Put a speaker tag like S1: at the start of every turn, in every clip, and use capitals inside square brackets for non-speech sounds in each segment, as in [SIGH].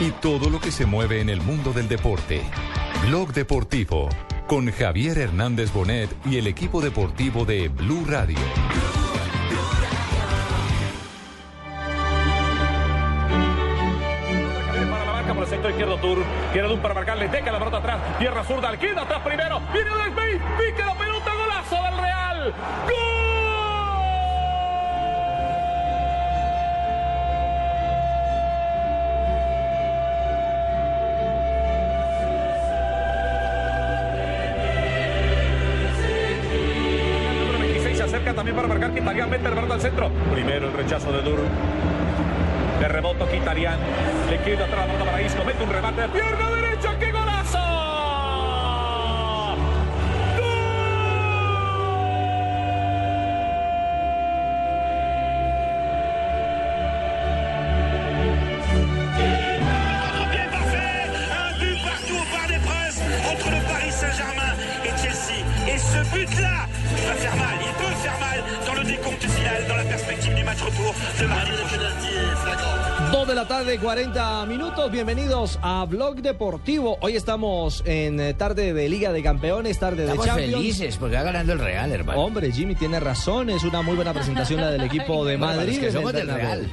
S1: y todo lo que se mueve en el mundo del deporte. Blog Deportivo con Javier Hernández Bonet y el equipo deportivo de Blue Radio.
S2: Sector izquierdo Tour. Quiere Dun para marcarle. Deca la pelota atrás. Tierra zurda. Alquida atrás primero. Viene del. Pique la pelota. Golazo del Real. ¡Gol! Para marcar Quintarian. Mete el pelota al centro. Primero el rechazo de Dur. De reboto Quintarian. Le queda atrás la para Isco. Mete un remate de pierna derecha. ¡Qué
S3: du match retour de mardi prochain.
S4: 2 de la tarde, 40 minutos. Bienvenidos a Blog Deportivo. Hoy estamos en eh, tarde de Liga de Campeones, tarde de
S5: Estamos
S4: Champions.
S5: felices porque va ganando el Real, hermano.
S4: Hombre, Jimmy tiene razón. Es una muy buena presentación la del [LAUGHS] equipo de
S5: Bueno,
S4: Madrid.
S5: que
S4: en el
S5: somos del. Real.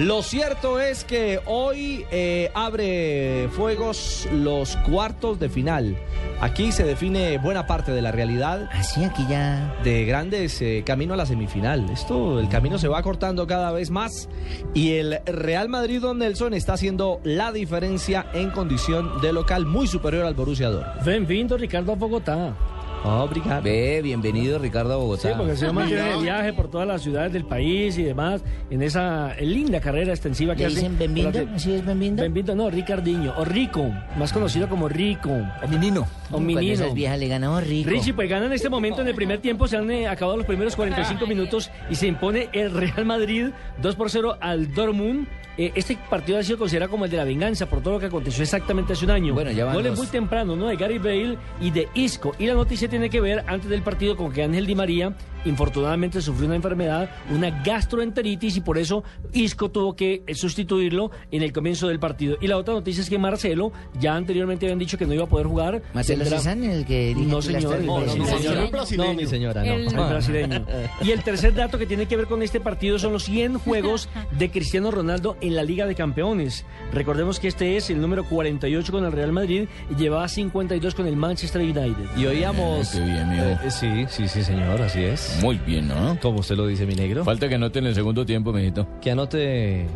S4: Lo cierto es que hoy eh, abre fuegos los cuartos de final. Aquí se define buena parte de la realidad
S5: Así aquí ya.
S4: de grandes eh, camino a la semifinal. Esto, el camino se va acortando cada vez más y el Real Madrid, don Nelson, está haciendo la diferencia en condición de local muy superior al Borussia Dortmund.
S6: Bienvenido Ricardo a Bogotá.
S4: Obrigado.
S5: Ve, bienvenido Ricardo a Bogotá.
S6: Sí, porque el señor mantiene de viaje por todas las ciudades del país y demás en esa linda carrera extensiva que
S5: ¿Le
S6: hace.
S5: dicen Benvindo?
S6: Por la que-
S5: ¿Así es Benvindo?
S6: Benvindo, no, Ricardiño, o Rico, más conocido como Rico.
S5: O Minino.
S6: O Minino.
S5: esas viejas le ganamos rico.
S6: Richie, pues gana en este momento en el primer tiempo, se han eh, acabado los primeros 45 minutos y se impone el Real Madrid 2 por 0 al Dortmund. Eh, este partido ha sido considerado como el de la venganza por todo lo que aconteció exactamente hace un año.
S5: Bueno, ya van
S6: Goles
S5: los-
S6: muy temprano, ¿no? De Gary Bale y de Isco. Y la noticia tiene que ver antes del partido con que Ángel Di María infortunadamente sufrió una enfermedad, una gastroenteritis y por eso Isco tuvo que sustituirlo en el comienzo del partido. Y la otra noticia es que Marcelo ya anteriormente habían dicho que no iba a poder jugar.
S5: Marcelo
S6: Tendrá-
S5: Cezanne, el que
S6: No, señor.
S5: tres-
S6: No,
S4: señora. No, mi señora, no.
S6: el brasileño. [LAUGHS] Y el tercer dato que tiene que ver con este partido son los 100 juegos de Cristiano Ronaldo en la Liga de Campeones. Recordemos que este es el número 48 con el Real Madrid y llevaba 52 con el Manchester United.
S4: Y oíamos...
S7: Ah, qué bien.
S4: Eh, sí, sí, sí, señor, así es.
S7: Muy bien, ¿no?
S4: Como usted lo dice, mi negro.
S7: Falta que anote en el segundo tiempo, mijito.
S4: Que anote...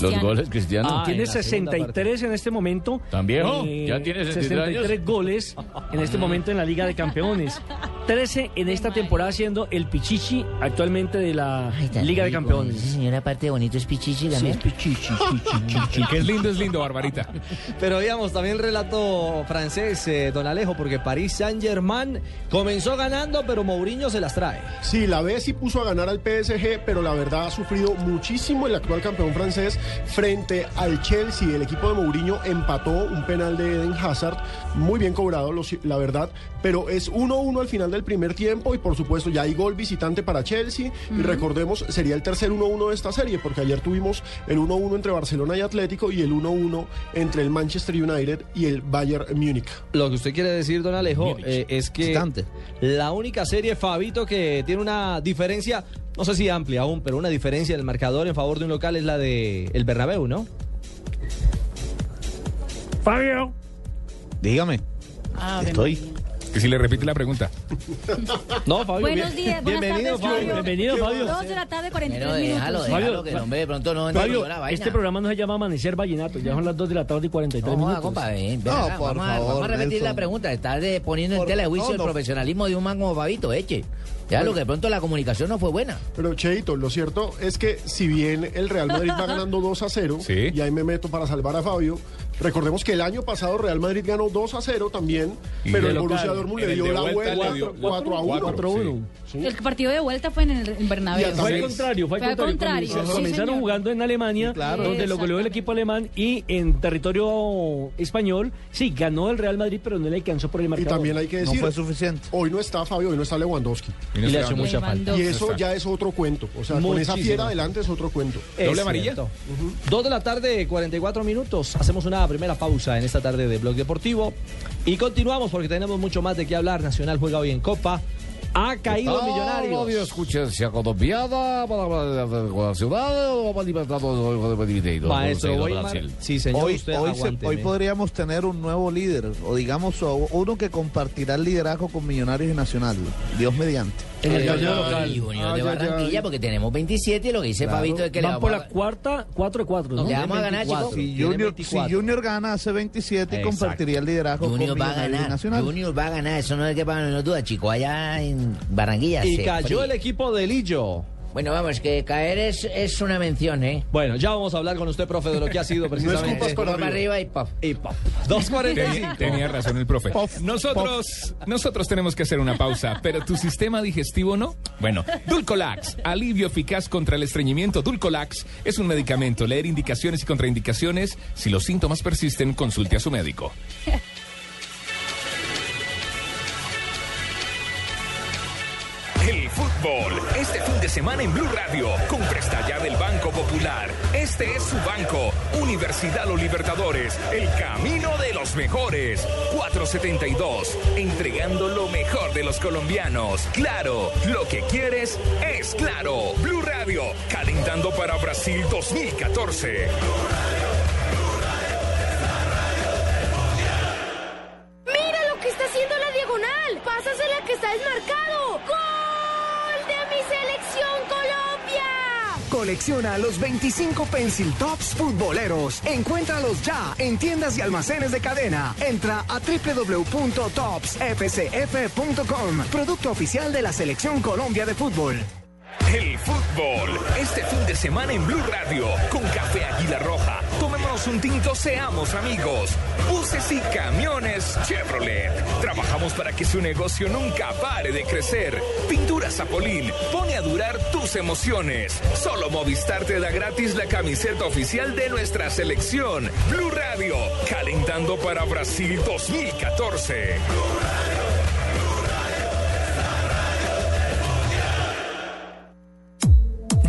S7: Los goles, Cristiano.
S4: Ah,
S6: Tiene
S4: en la segunda
S6: 63 en este momento. Eh,
S7: ¿Tan viejo? ¿Ya tiene 63 años?
S6: 63 goles en este momento en la Liga de Campeones. 13 en esta temporada siendo el Pichichi actualmente de la
S5: Ay,
S6: Liga de. Campeones.
S5: Ese señor aparte de bonito es pichichi
S6: Sí,
S5: también.
S6: es Pichichi, Pichichi.
S7: que es lindo, es lindo, Barbarita. [LAUGHS]
S4: Pero oíamos también relato francés, eh, don Alejo, porque París Saint-Germain comenzó ganando, pero Mourinho se las trae.
S8: Sí, la B sí puso a ganar al PSG, pero la verdad ha sufrido muchísimo el actual campeón francés frente al Chelsea. El equipo de Mourinho empató un penal de Eden Hazard, muy bien cobrado, la verdad, pero es 1-1 al final del primer tiempo y por supuesto ya hay gol visitante para Chelsea y recordemos sería el tercer 1-1 de esta serie porque ayer tuvimos el 1-1 entre Barcelona y Atlético y el 1-1 entre el Manchester United y el Bayern Múnich.
S4: Lo que usted quiere decir, don Alejo, eh, es que la única serie, Fabito, que tiene una diferencia, no sé si amplia aún, pero una diferencia en el marcador en favor de un local es la de el Bernabéu, ¿no?
S6: Fabio.
S7: Dígame. Estoy. Que si le repite la pregunta. [LAUGHS]
S4: No, Fabio.
S9: Buenos días, buenas
S4: bienvenido,
S9: tardes,
S4: Fabio.
S9: Fabio.
S6: Bienvenido, Fabio.
S9: Dos de la tarde, 43
S5: Pero
S9: minutos.
S5: déjalo,
S6: Fabio,
S5: déjalo, que no ve, de pronto no entra
S6: Fabio,
S5: la vaina.
S6: este programa no se llama Amanecer Vallenato, ya son las 2 de la tarde y 43
S5: No,
S6: minutos.
S5: compa, ven, ven
S8: No,
S5: acá,
S8: por
S5: vamos, a,
S8: favor,
S5: vamos a repetir
S8: Nelson.
S5: la pregunta. Estás de- poniendo en
S8: Por-
S5: tela de juicio
S8: no,
S5: el
S8: no.
S5: profesionalismo de un man como Fabito, eche.
S10: Ya lo que de pronto la comunicación no fue buena.
S8: Pero Cheito, lo cierto es que si bien el Real Madrid va [LAUGHS] ganando 2 a 0,
S7: Sí.
S8: y ahí me meto para salvar a Fabio, recordemos que el año pasado Real Madrid ganó 2 a 0 también,
S7: Y
S8: pero el
S7: local.
S8: Borussia Dortmund le dio la
S7: vuelta
S8: vuelta
S7: le dio
S8: 4 a 1.
S7: cuatro,
S6: 4-1.
S8: Sí.
S11: El partido de vuelta fue en el en Bernabéu.
S8: Y
S6: Fue al contrario, fue al
S11: Fue al
S6: contrario.
S11: sí,
S6: Comenzaron jugando en Alemania,
S4: Claro.
S6: donde lo goleó el equipo alemán y en territorio español, sí, ganó el Real Madrid, pero no le alcanzó por el
S8: Y
S6: marcador.
S8: también hay que
S12: No
S8: decir,
S12: fue suficiente.
S8: hoy no está Fabio, hoy no está Lewandowski.
S7: Y no
S4: Y le hace mucha falta.
S8: Y eso ya es otro cuento. O sea, con esa
S4: Muchísimo.
S8: fiera adelante es otro cuento.
S4: Es
S7: ¿Doble amarilla?
S4: Dos de la tarde, 44 minutos. Hacemos una primera pausa en esta tarde de Blog Deportivo. Y continuamos porque tenemos mucho más de qué hablar. Nacional juega hoy en Copa. Ha caído Millonarios.
S13: escuchencia colombiana para la ciudad o para libertad de
S4: Maestro Weimar. Sí, señor.
S12: Hoy,
S4: usted
S12: hoy, se- hoy podríamos tener un nuevo líder, o digamos, uno que compartirá el liderazgo con Millonarios y Nacional. Dios mediante.
S6: En el local.
S10: Y Junior de Barranquilla, porque tenemos 27 y lo que dice
S12: Claro.
S10: Fabito es que le
S6: Van por
S10: vamos
S6: la
S10: a...
S6: cuarta, 4 de 4, ¿no?
S10: Le vamos a ganar,
S4: 24.
S10: chicos.
S12: Si
S4: Tiene
S12: Junior, si
S4: 24.
S12: Junior gana hace 27 y
S4: Exacto.
S12: compartiría el liderazgo
S10: Junior
S12: con
S10: va a
S12: Millonarios
S10: ganar,
S12: Nacional.
S10: Junior va a ganar, eso no es que para no duda, chicos, allá en Barranquilla.
S4: Y
S10: se
S4: cayó
S10: fríe.
S4: el equipo de Lillo.
S10: Bueno, vamos, que caer es, es una mención, ¿eh?
S4: Bueno, ya vamos a hablar con usted, profe, de lo que ha sido [LAUGHS] precisamente.
S8: para
S10: Para
S8: arriba.
S10: arriba y pop.
S4: Y pop.
S7: Tenía,
S4: 2.45.
S7: tenía razón el profe. Nosotros, nosotros tenemos que hacer una pausa, pero tu sistema digestivo no. Bueno, Dulcolax, alivio eficaz contra el estreñimiento. Dulcolax es un medicamento. Leer indicaciones y contraindicaciones. Si los síntomas persisten, consulte a su médico. [LAUGHS] El fútbol, este fin de semana en Blue Radio, con presta ya del Banco Popular. Este es su banco, Universidad Los Libertadores, el camino de los mejores. 472, entregando lo mejor de los colombianos. Claro, lo que quieres es claro. Blue Radio, calentando para Brasil 2014.
S11: ¡Mira lo que está haciendo la diagonal! ¡Pásasela que está desmarcado! ¡Gol selección Colombia!
S14: Colecciona los 25 Pencil Tops futboleros. Encuéntralos ya en tiendas y almacenes de cadena. Entra a www.topsfcf.com. Producto oficial de la Selección Colombia de Fútbol.
S7: El fútbol, este fin de semana en Blue Radio, con Café Águila Roja. Tomémonos un tinto, seamos amigos. Buses y camiones Chevrolet. Trabajamos para que su negocio nunca pare de crecer. Pintura Zapolín, pone a durar tus emociones. Solo Movistar te da gratis la camiseta oficial de nuestra selección. Blue Radio, calentando para Brasil 2014.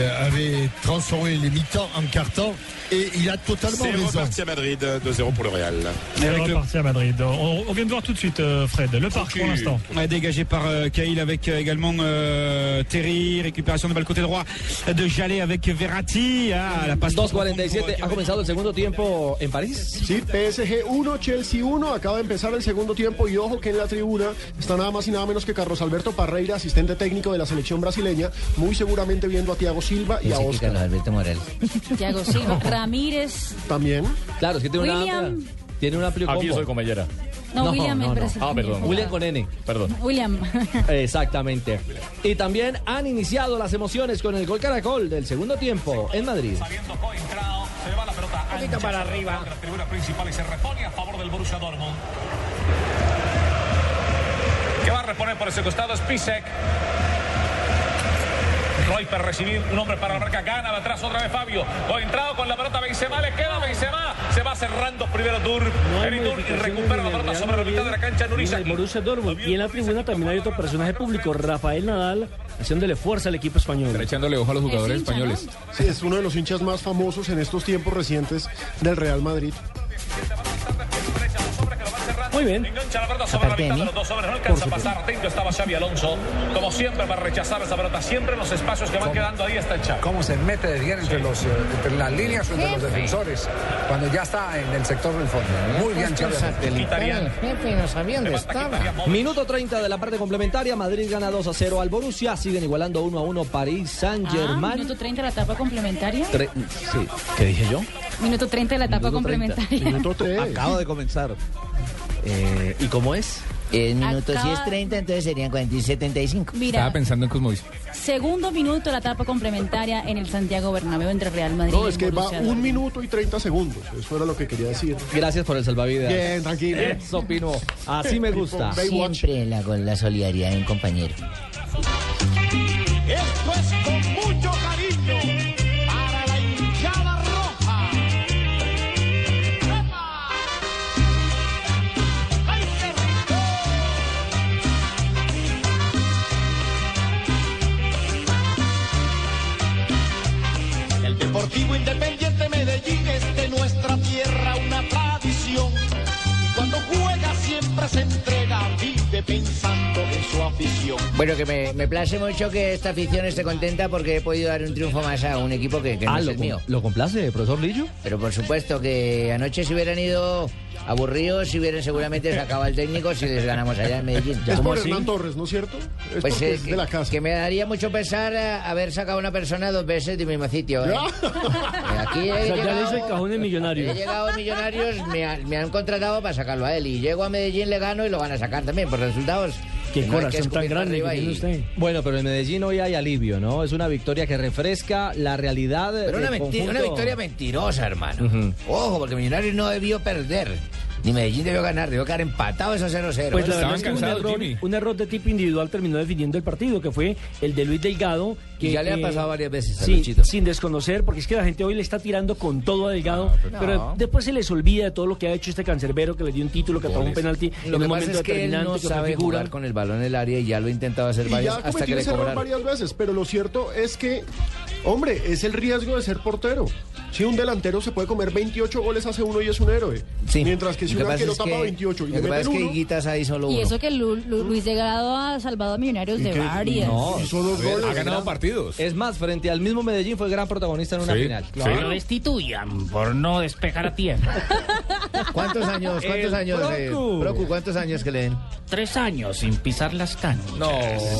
S15: avait transformé les mi-temps en quart-temps et il a totalement
S16: C'est
S15: raison.
S16: reparti à Madrid, 2-0 pour le Real.
S17: C'est reparti à Madrid. On, on vient de voir tout de suite, euh, Fred, le parc pour l'instant.
S18: Ouais, dégagé par euh, Cahill avec euh, également euh, Terry, récupération de balle côté droit de Jallet avec Verratti. Ah, la passe
S4: 2.47, ha comenzado el segundo tiempo en París.
S8: Sí, PSG 1, Chelsea 1, acaba de empezar el segundo tiempo y ojo que en la tribuna está nada más y nada menos que Carlos Alberto Parreira, asistente técnico de la selección brasileña, muy seguramente viendo a Thiago Silva y a
S10: Ese que
S8: Oscar.
S10: Carlos Alberto Morales. [LAUGHS]
S11: Thiago Silva, Ramírez,
S8: También.
S4: Claro, es que tiene una
S11: William.
S4: amplia- tiene un amplio
S19: Aquí
S4: combo.
S19: soy Comellera.
S11: No, William, el brasileño.
S19: Ah, perdón.
S4: William con N.
S19: Perdón.
S11: William. [LAUGHS]
S4: Exactamente. Y también han iniciado las emociones con el gol caracol del segundo tiempo en Madrid.
S2: Se va la pelota
S6: Un poquito para arriba.
S2: La tribuna principal y se repone a favor del Borussia Dortmund. Que va a reponer por ese costado es Pisek. Roy para recibir un hombre para la marca, gana de atrás otra vez Fabio. O entrado con la pelota Benzema, le queda Benzema. Se va cerrando primero Dur.
S6: No
S2: y recupera la pelota sobre la mitad de la cancha Nurisaki.
S6: Borussia Dortmund. Y en la tribuna también hay otro personaje público, Rafael Nadal, haciéndole fuerza al equipo español.
S7: echándole ojo a los jugadores
S11: hincha,
S7: españoles.
S8: Sí, es uno de los hinchas más famosos en estos tiempos recientes del Real Madrid.
S6: Muy bien.
S2: Engancha la pelota sobre la
S10: Aparte
S2: mitad de los dos hombres. No alcanza a pasar. Atento estaba Xavi Alonso. Como siempre para rechazar esa pelota. Siempre en los espacios que van quedando ahí está el Xavi.
S20: cómo se mete de bien entre, los, eh, entre las líneas o entre los defensores cuando ya está en el sector del fondo. Muy bien, Xavi.
S10: No.
S4: Minuto 30 de la parte complementaria. Madrid gana 2 a 0 al Borussia. Siguen igualando 1 a 1 París Saint
S11: Ah,
S4: Germain.
S11: minuto 30 de la etapa complementaria.
S4: sí. ¿Qué dije yo?
S11: Minuto 30 de la etapa
S4: Minuto 30.
S11: complementaria.
S8: Minuto 3. [LAUGHS]
S12: Acabo de comenzar.
S4: Eh, ¿Y cómo es?
S10: El minuto si es 30, entonces serían 40 y 75.
S11: Mira,
S7: pensando en Cosmovis.
S11: segundo minuto de la etapa complementaria en el Santiago Bernabéu entre Real Madrid
S8: No, es que va un minuto y 30 segundos. Eso era lo que quería decir.
S4: Gracias por el salvavidas.
S8: Bien, tranquilo.
S4: Eso, Pino. Así me gusta.
S10: Siempre la, con la solidaridad de un compañero.
S21: Afición.
S10: Bueno, que me, me place mucho que esta afición esté contenta porque he podido dar un triunfo más a un equipo que, que no
S4: Ah,
S10: es
S4: ¿lo,
S10: el mío.
S4: ¿lo complace, profesor Lillo?
S10: Pero por supuesto que anoche se hubieran ido aburridos, si hubieran seguramente sacado al técnico si les ganamos allá en Medellín.
S8: Es
S6: ¿Cómo
S8: por
S6: así?
S8: Hernán Torres, ¿no es cierto? Es
S10: Pues eh,
S8: es
S10: que,
S8: de la casa.
S10: que me daría mucho pesar eh, haber sacado a una persona dos veces del mismo sitio. ¿eh? [LAUGHS] Eh, Aquí he
S6: O sea, ya le
S10: llegado-
S6: hizo el cajón de millonario.
S10: He llegado a Millonarios, me, han- me han contratado para sacarlo a él. Y llego a Medellín, le gano y lo van a sacar también por resultados.
S6: Qué
S10: que no
S6: corazón tan grande que
S10: arriba
S6: tiene
S10: y-
S6: usted.
S4: Bueno, pero en Medellín hoy hay alivio, ¿no? Es una victoria que refresca la realidad.
S10: Pero una,
S4: conjunto-
S10: una victoria mentirosa, hermano. Ojo, porque Millonarios no debió perder. Ni Medellín debió ganar, debió quedar empatado esos 0-0.
S6: Pues la verdad
S7: Estaban
S6: es que un error,
S7: Jimmy.
S6: un error de tipo individual terminó definiendo el partido, que fue el de Luis Delgado. Que,
S10: Y ya le ha
S6: eh,
S10: pasado varias veces a
S6: sí, sin desconocer, porque es que la gente hoy le está tirando con todo a Delgado,
S10: pero-
S6: pero
S10: No.
S6: después se les olvida de todo lo que ha hecho este cancerbero, que le dio un título, que atajó un penalti
S10: Lo
S6: en
S10: que
S6: un
S10: pasa es que él no
S6: que
S10: sabe
S6: figura.
S10: jugar con el balón en el área y ya lo ha intentado hacer
S8: Y
S10: varias
S8: ya
S10: hasta que le
S8: ese error
S10: cobraron.
S8: varias veces, pero lo cierto es que, hombre, es el riesgo de ser portero. Si un delantero se puede comer 28 goles hace uno y es un héroe.
S10: Sí.
S8: Mientras que si un arquero tapa
S10: que-
S8: 28 y
S10: Lo
S8: le
S10: que pasa es
S8: meten
S10: que
S8: uno,
S10: ahí solo
S11: Y
S10: uno.
S11: eso que Lu- Lu- Luis Delgado ha salvado a Millonarios de
S8: que-
S11: varias.
S4: No,
S8: hizo dos goles.
S7: Ha ganado partidos.
S4: Es más, frente al mismo Medellín fue gran protagonista en una
S7: Sí,
S4: final.
S7: sí.
S22: Lo destituyan por no despejar a tiempo. [LAUGHS]
S10: ¿Cuántos años? ¿Cuántos
S4: El
S10: años? eh,
S4: Procu.
S10: Procu, ¿cuántos años que le den?
S22: Tres años sin pisar las canchas.
S4: No,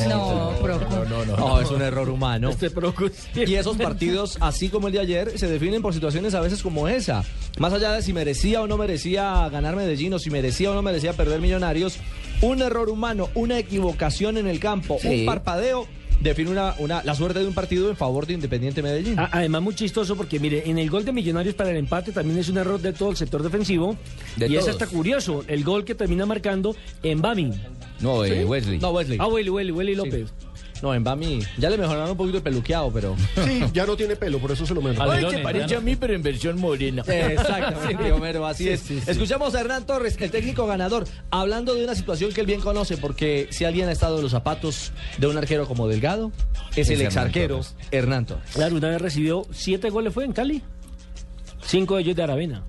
S11: No, Procu.
S4: no, no, no, es un error humano.
S6: Este Procus.
S4: Y esos partidos, así como el de ayer, se definen por situaciones a veces como esa. Más allá de si merecía o no merecía ganar Medellín o si merecía o no merecía perder Millonarios, un error humano, una equivocación en el campo,
S10: Sí.
S4: un parpadeo define una, una, la suerte de un partido en favor de Independiente Medellín.
S6: Además, muy chistoso porque, mire, en el gol de Millonarios para el empate también es un error de todo el sector defensivo.
S10: De
S6: y es
S10: todos.
S6: hasta curioso, el gol que termina marcando en Bami.
S10: No, eh, Wesley.
S4: No, Wesley.
S6: Ah, Welly, Welly, Welly López.
S4: No, en Bami ya le mejoraron un poquito el peluqueado, pero...
S8: Sí, ya no tiene pelo, por eso se lo meto.
S22: Ay, se parece
S10: a mí, pero en versión morena.
S4: Exactamente, Homero, así es. Escuchamos a Hernán Torres, el técnico ganador, hablando de una situación que él bien conoce, porque si alguien ha estado en los zapatos de un arquero como Delgado, es,
S10: Es
S4: el ex arquero. Hernán Torres.
S6: Claro, una vez recibió siete goles, fue en Cali. Cinco de ellos de Aravena.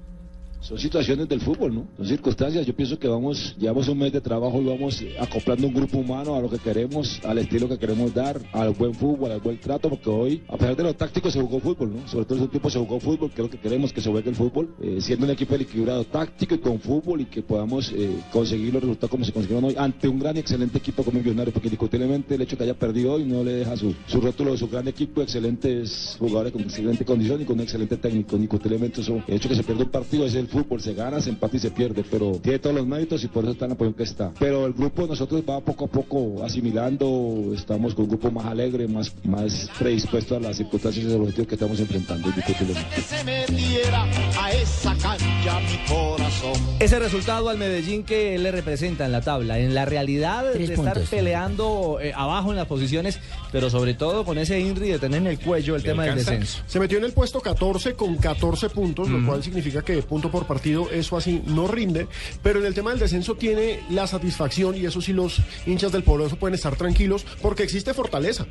S23: Son situaciones del fútbol, ¿no? Son circunstancias. Yo pienso que vamos, llevamos un mes de trabajo y vamos acoplando un grupo humano a lo que queremos, al estilo que queremos dar, al buen fútbol, al buen trato, porque hoy, a pesar de lo táctico, se jugó fútbol, ¿no? Sobre todo en su tiempo se jugó fútbol, que es lo que queremos que se juegue el fútbol, eh, siendo un equipo equilibrado táctico y con fútbol y que podamos eh, conseguir los resultados como se consiguieron hoy ante un gran y excelente equipo como Millonarios, porque indiscutiblemente el hecho que haya perdido hoy no le deja su, su rótulo de su gran equipo, excelentes jugadores con excelente condición y con un excelente técnico, indiscutiblemente eso, el hecho que se pierde un partido es el fútbol, se gana, se empata y se pierde, pero tiene todos los méritos y por eso está en la posición que está. Pero el grupo de nosotros va poco a poco asimilando, estamos con un grupo más alegre, más, más predispuesto a las circunstancias y los objetivos que estamos enfrentando, indiscutiblemente.
S21: que se metiera a esa cancha mi corazón.
S4: Ese resultado al Medellín que le representa en la tabla, en la realidad
S10: Tres
S4: de estar peleando eh, abajo en las posiciones, pero sobre todo con ese INRI de tener en el cuello el tema del descenso.
S8: Se metió en el puesto 14 con 14 puntos, lo cual significa que punto por por partido, eso así no rinde, pero en el tema del descenso tiene la satisfacción y eso sí los hinchas del Poderoso pueden estar tranquilos porque existe fortaleza.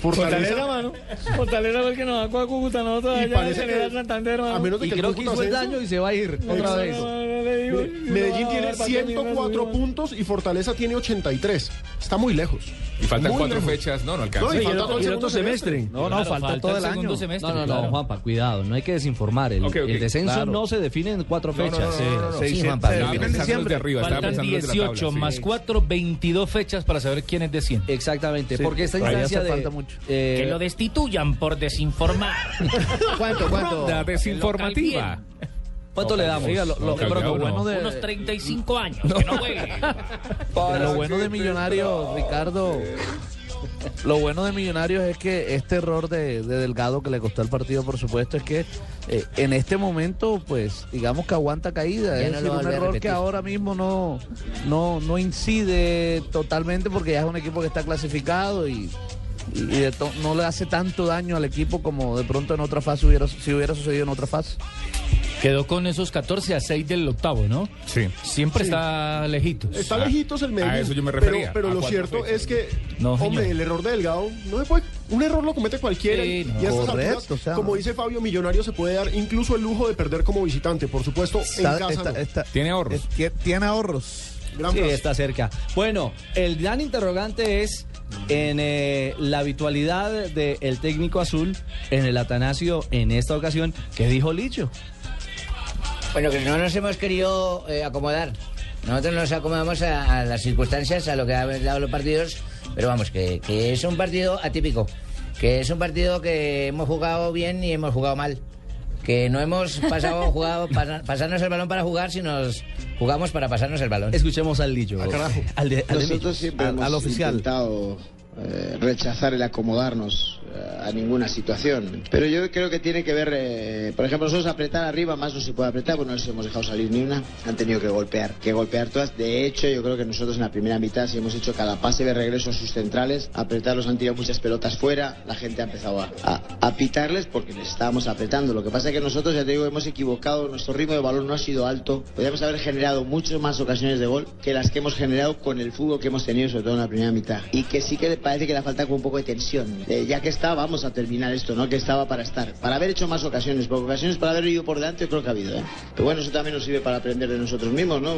S6: Fortaleza, mano. Fortaleza porque nos va a Cúcuta, nosotros
S8: Y
S6: allá
S8: parece
S6: en
S8: que-
S6: General Santander, mano.
S8: a menos de
S4: Y
S8: que
S4: creo que hizo el daño y se va a ir otra vez.
S8: Medellín tiene 104 puntos y Fortaleza tiene 83. Está muy lejos.
S24: Y faltan
S8: Muy
S24: cuatro
S8: lejos.
S24: fechas, no, no alcanza.
S8: No, y falta
S6: el
S8: todo
S6: otro- y el otro
S8: segundo
S6: semestre.
S4: No, no,
S22: Claro,
S4: falta,
S22: falta
S4: todo
S22: el
S4: el año.
S22: segundo semestre,
S4: no, no, no,
S22: claro.
S4: Juanpa, cuidado, no hay que desinformar. El, descenso
S24: Claro.
S4: no se define en cuatro
S24: No, no,
S4: fechas.
S24: no, no, no, no.
S5: Sí, Juan Pablo.
S24: arriba,
S22: Faltan
S24: pensando desde la
S22: 18
S24: tabla, sí.
S22: más 4, 22 fechas para saber quiénes descienden.
S4: Exactamente,
S12: Sí,
S4: porque esta instancia de...
S12: falta mucho.
S4: eh,
S22: Que lo destituyan por desinformar. [LAUGHS]
S5: ¿Cuánto, cuánto? [LAUGHS]
S24: La desinformativa.
S4: ¿Cuánto le damos?
S12: Oiga, lo, lo-
S24: Local
S12: pero lo
S24: ya
S12: bueno
S24: uno.
S12: de,
S22: Unos 35 años, que no jueguen.
S12: pero [LAUGHS] lo bueno de Millonarios, Ricardo, lo bueno de Millonarios es que este error de, de Delgado que le costó el partido, por supuesto, es que eh, en este momento, pues, digamos que aguanta caída.
S5: Ya
S12: es
S5: no
S12: decir, un error que ahora mismo no, no, no incide totalmente porque ya es un equipo que está clasificado y, y de to- no le hace tanto daño al equipo como de pronto en otra fase hubiera, si hubiera sucedido en otra fase.
S22: Quedó con esos 14 a 6 del octavo, ¿no?
S24: Sí.
S22: Siempre
S8: Sí.
S22: está lejitos.
S8: Está
S24: Ah,
S8: lejitos el Medellín.
S24: a eso yo me
S8: pero-
S24: refería,
S8: Pero, lo cierto
S24: fechas.
S8: es que,
S22: No,
S8: hombre,
S22: señor.
S8: el error de Delgado no se puede. Un error lo comete cualquiera.
S22: Sí,
S8: y
S22: no.
S8: y a estas
S12: Correcto,
S8: alturas,
S12: o sea,
S8: como dice Fabio, Millonario se puede dar incluso el lujo de perder como visitante. Por supuesto, en casa
S12: está-
S8: no.
S12: está-
S24: Tiene ahorros.
S12: es- tiene ahorros.
S8: Gran
S4: Sí, está cerca. Bueno, el gran interrogante es en eh, la habitualidad del técnico azul en el Atanasio en esta ocasión. ¿Qué dijo Licho?
S5: Bueno, que no nos hemos querido eh, acomodar. Nosotros nos acomodamos a, a las circunstancias, a lo que han dado los partidos, pero vamos, que, que es un partido atípico, que es un partido que hemos jugado bien y hemos jugado mal. Que no hemos pasado [LAUGHS] jugado, pasa- pasarnos el balón para jugar, sino nos jugamos para pasarnos el balón.
S4: Escuchemos al Licho. Al de, al de
S25: Nosotros siempre
S12: Al-
S25: hemos
S12: al oficial.
S25: intentado eh, rechazar el acomodarnos eh, a ninguna situación. Pero yo creo que tiene que ver, eh, por ejemplo, nosotros apretar arriba más no se puede apretar, pues no les hemos dejado salir ni una. Han tenido que golpear, que golpear todas. De hecho, yo creo que nosotros en la primera mitad, si hemos hecho cada pase de regreso a sus centrales, apretarlos han tirado muchas pelotas fuera, la gente ha empezado a, a- pitarles porque les estábamos apretando. Lo que pasa es que nosotros, ya te digo, hemos equivocado, nuestro ritmo de balón no ha sido alto. Podríamos haber generado muchas más ocasiones de gol que las que hemos generado con el fútbol que hemos tenido, sobre todo en la primera mitad. Y que sí que parece que le falta un poco de tensión. Eh, ya que está, vamos a terminar esto, ¿no? Que estaba para estar. Para haber hecho más ocasiones, porque ocasiones para haber ido por delante, creo que ha habido, ¿eh? Pero bueno, eso también nos sirve para aprender de nosotros mismos, ¿no?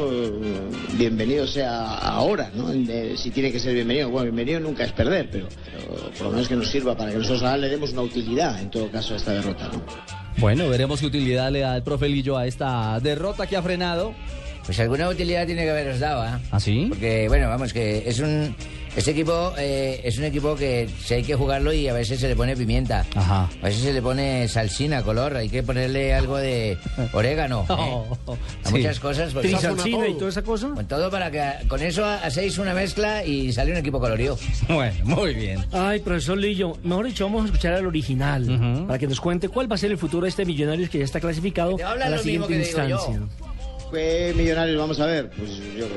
S25: Bienvenido sea ahora, ¿no? Eh, si tiene que ser bienvenido. Bueno, bienvenido nunca es perder, pero, pero por lo menos que nos sirva para que nosotros ahora le demos una utilidad, en todo caso, a esta derrota, ¿no?
S4: Bueno, veremos qué utilidad le da el profe Lillo a esta derrota que ha frenado.
S5: Pues alguna utilidad tiene que haberos dado, ¿ah?
S4: ¿Ah, sí?
S5: Porque, bueno, vamos, que es un... Este equipo eh, es un equipo que si hay que jugarlo y a veces se le pone pimienta.
S4: Ajá.
S5: A veces se le pone salsina, color. Hay que ponerle algo de [LAUGHS] orégano. ¿eh? A
S4: sí.
S5: muchas cosas. porque-
S6: Trisalcina y toda esa cosa.
S5: Con todo para que con eso hacéis una mezcla y sale un equipo colorido. [LAUGHS]
S4: Bueno, muy bien.
S6: Ay, profesor Lillo, mejor dicho, vamos a escuchar al original para que nos cuente cuál va a ser el futuro de este Millonarios que ya está clasificado a la
S5: lo mismo
S6: siguiente
S5: digo yo.
S6: Instancia.
S25: ¿Qué millonarios vamos a ver? Pues yo,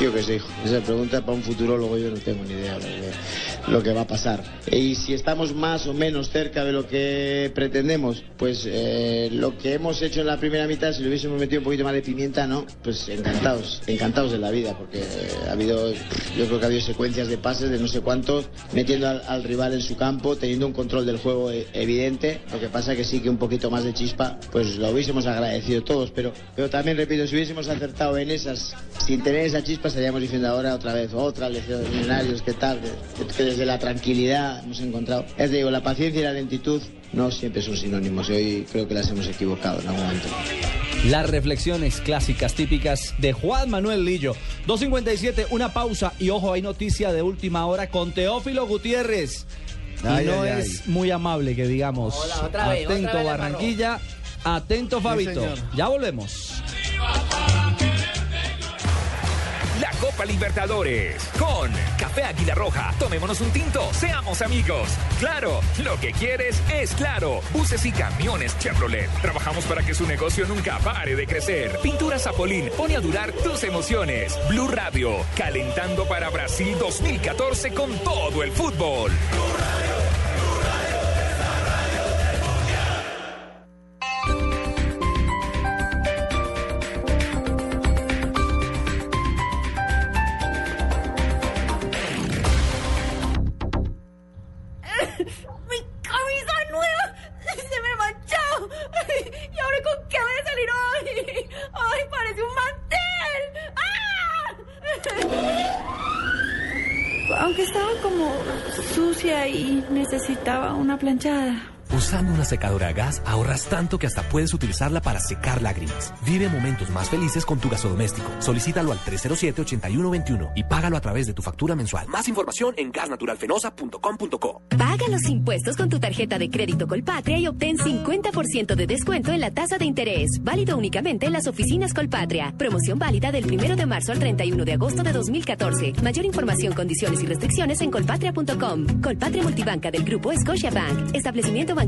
S25: yo qué sé. Esa pregunta para un futurólogo yo no tengo ni idea que, lo que va a pasar. Y si estamos más o menos cerca de lo que pretendemos, pues eh, lo que hemos hecho en la primera mitad, si le hubiésemos metido un poquito más de pimienta, ¿no? Pues encantados, encantados de la vida, porque ha habido, yo creo que ha habido secuencias de pases de no sé cuántos, metiendo al, al rival en su campo, teniendo un control del juego eh, evidente. Lo que pasa que sí que un poquito más de chispa, pues lo hubiésemos agradecido todos, pero, pero también repito, si hubiésemos acertado en esas, sin tener esa chispa, estaríamos diciendo ahora otra vez, otra lección de millonarios, ¿qué tal? Que, que desde la tranquilidad hemos encontrado. Te digo, la paciencia y la lentitud no siempre son sinónimos y hoy creo que las hemos equivocado en algún momento.
S4: Las reflexiones clásicas típicas de Juan Manuel Lillo. 2.57, una pausa y ojo, hay noticia de última hora con Teófilo Gutiérrez. Y no
S12: ay,
S4: es muy amable que digamos.
S5: Hola, otra vez,
S4: atento
S5: otra vez la
S4: Barranquilla, atento Fabito. ya volvemos.
S7: Copa Libertadores con Café Águila Roja. Tomémonos un tinto, seamos amigos. Claro, lo que quieres es claro. Buses y camiones Chevrolet. Trabajamos para que su negocio nunca pare de crecer. Pintura Zapolín pone a durar tus emociones. Blue Radio, calentando para Brasil 2014 con todo el fútbol.
S24: Aunque necesitaba una planchada.
S26: Usando una secadora a gas ahorras tanto que hasta puedes utilizarla para secar lágrimas. Vive momentos más felices con tu gasodoméstico. Solicítalo al 307-8121 y págalo a través de tu factura mensual. Más información en gasnaturalfenosa.com.co.
S27: Paga los impuestos con tu tarjeta de crédito Colpatria y obtén 50% de descuento en la tasa de interés. Válido únicamente en las oficinas Colpatria. Promoción válida del 1 de marzo al 31 de agosto de 2014. Mayor información, condiciones y restricciones en colpatria.com. Colpatria Multibanca del Grupo Scotiabank. Establecimiento bancario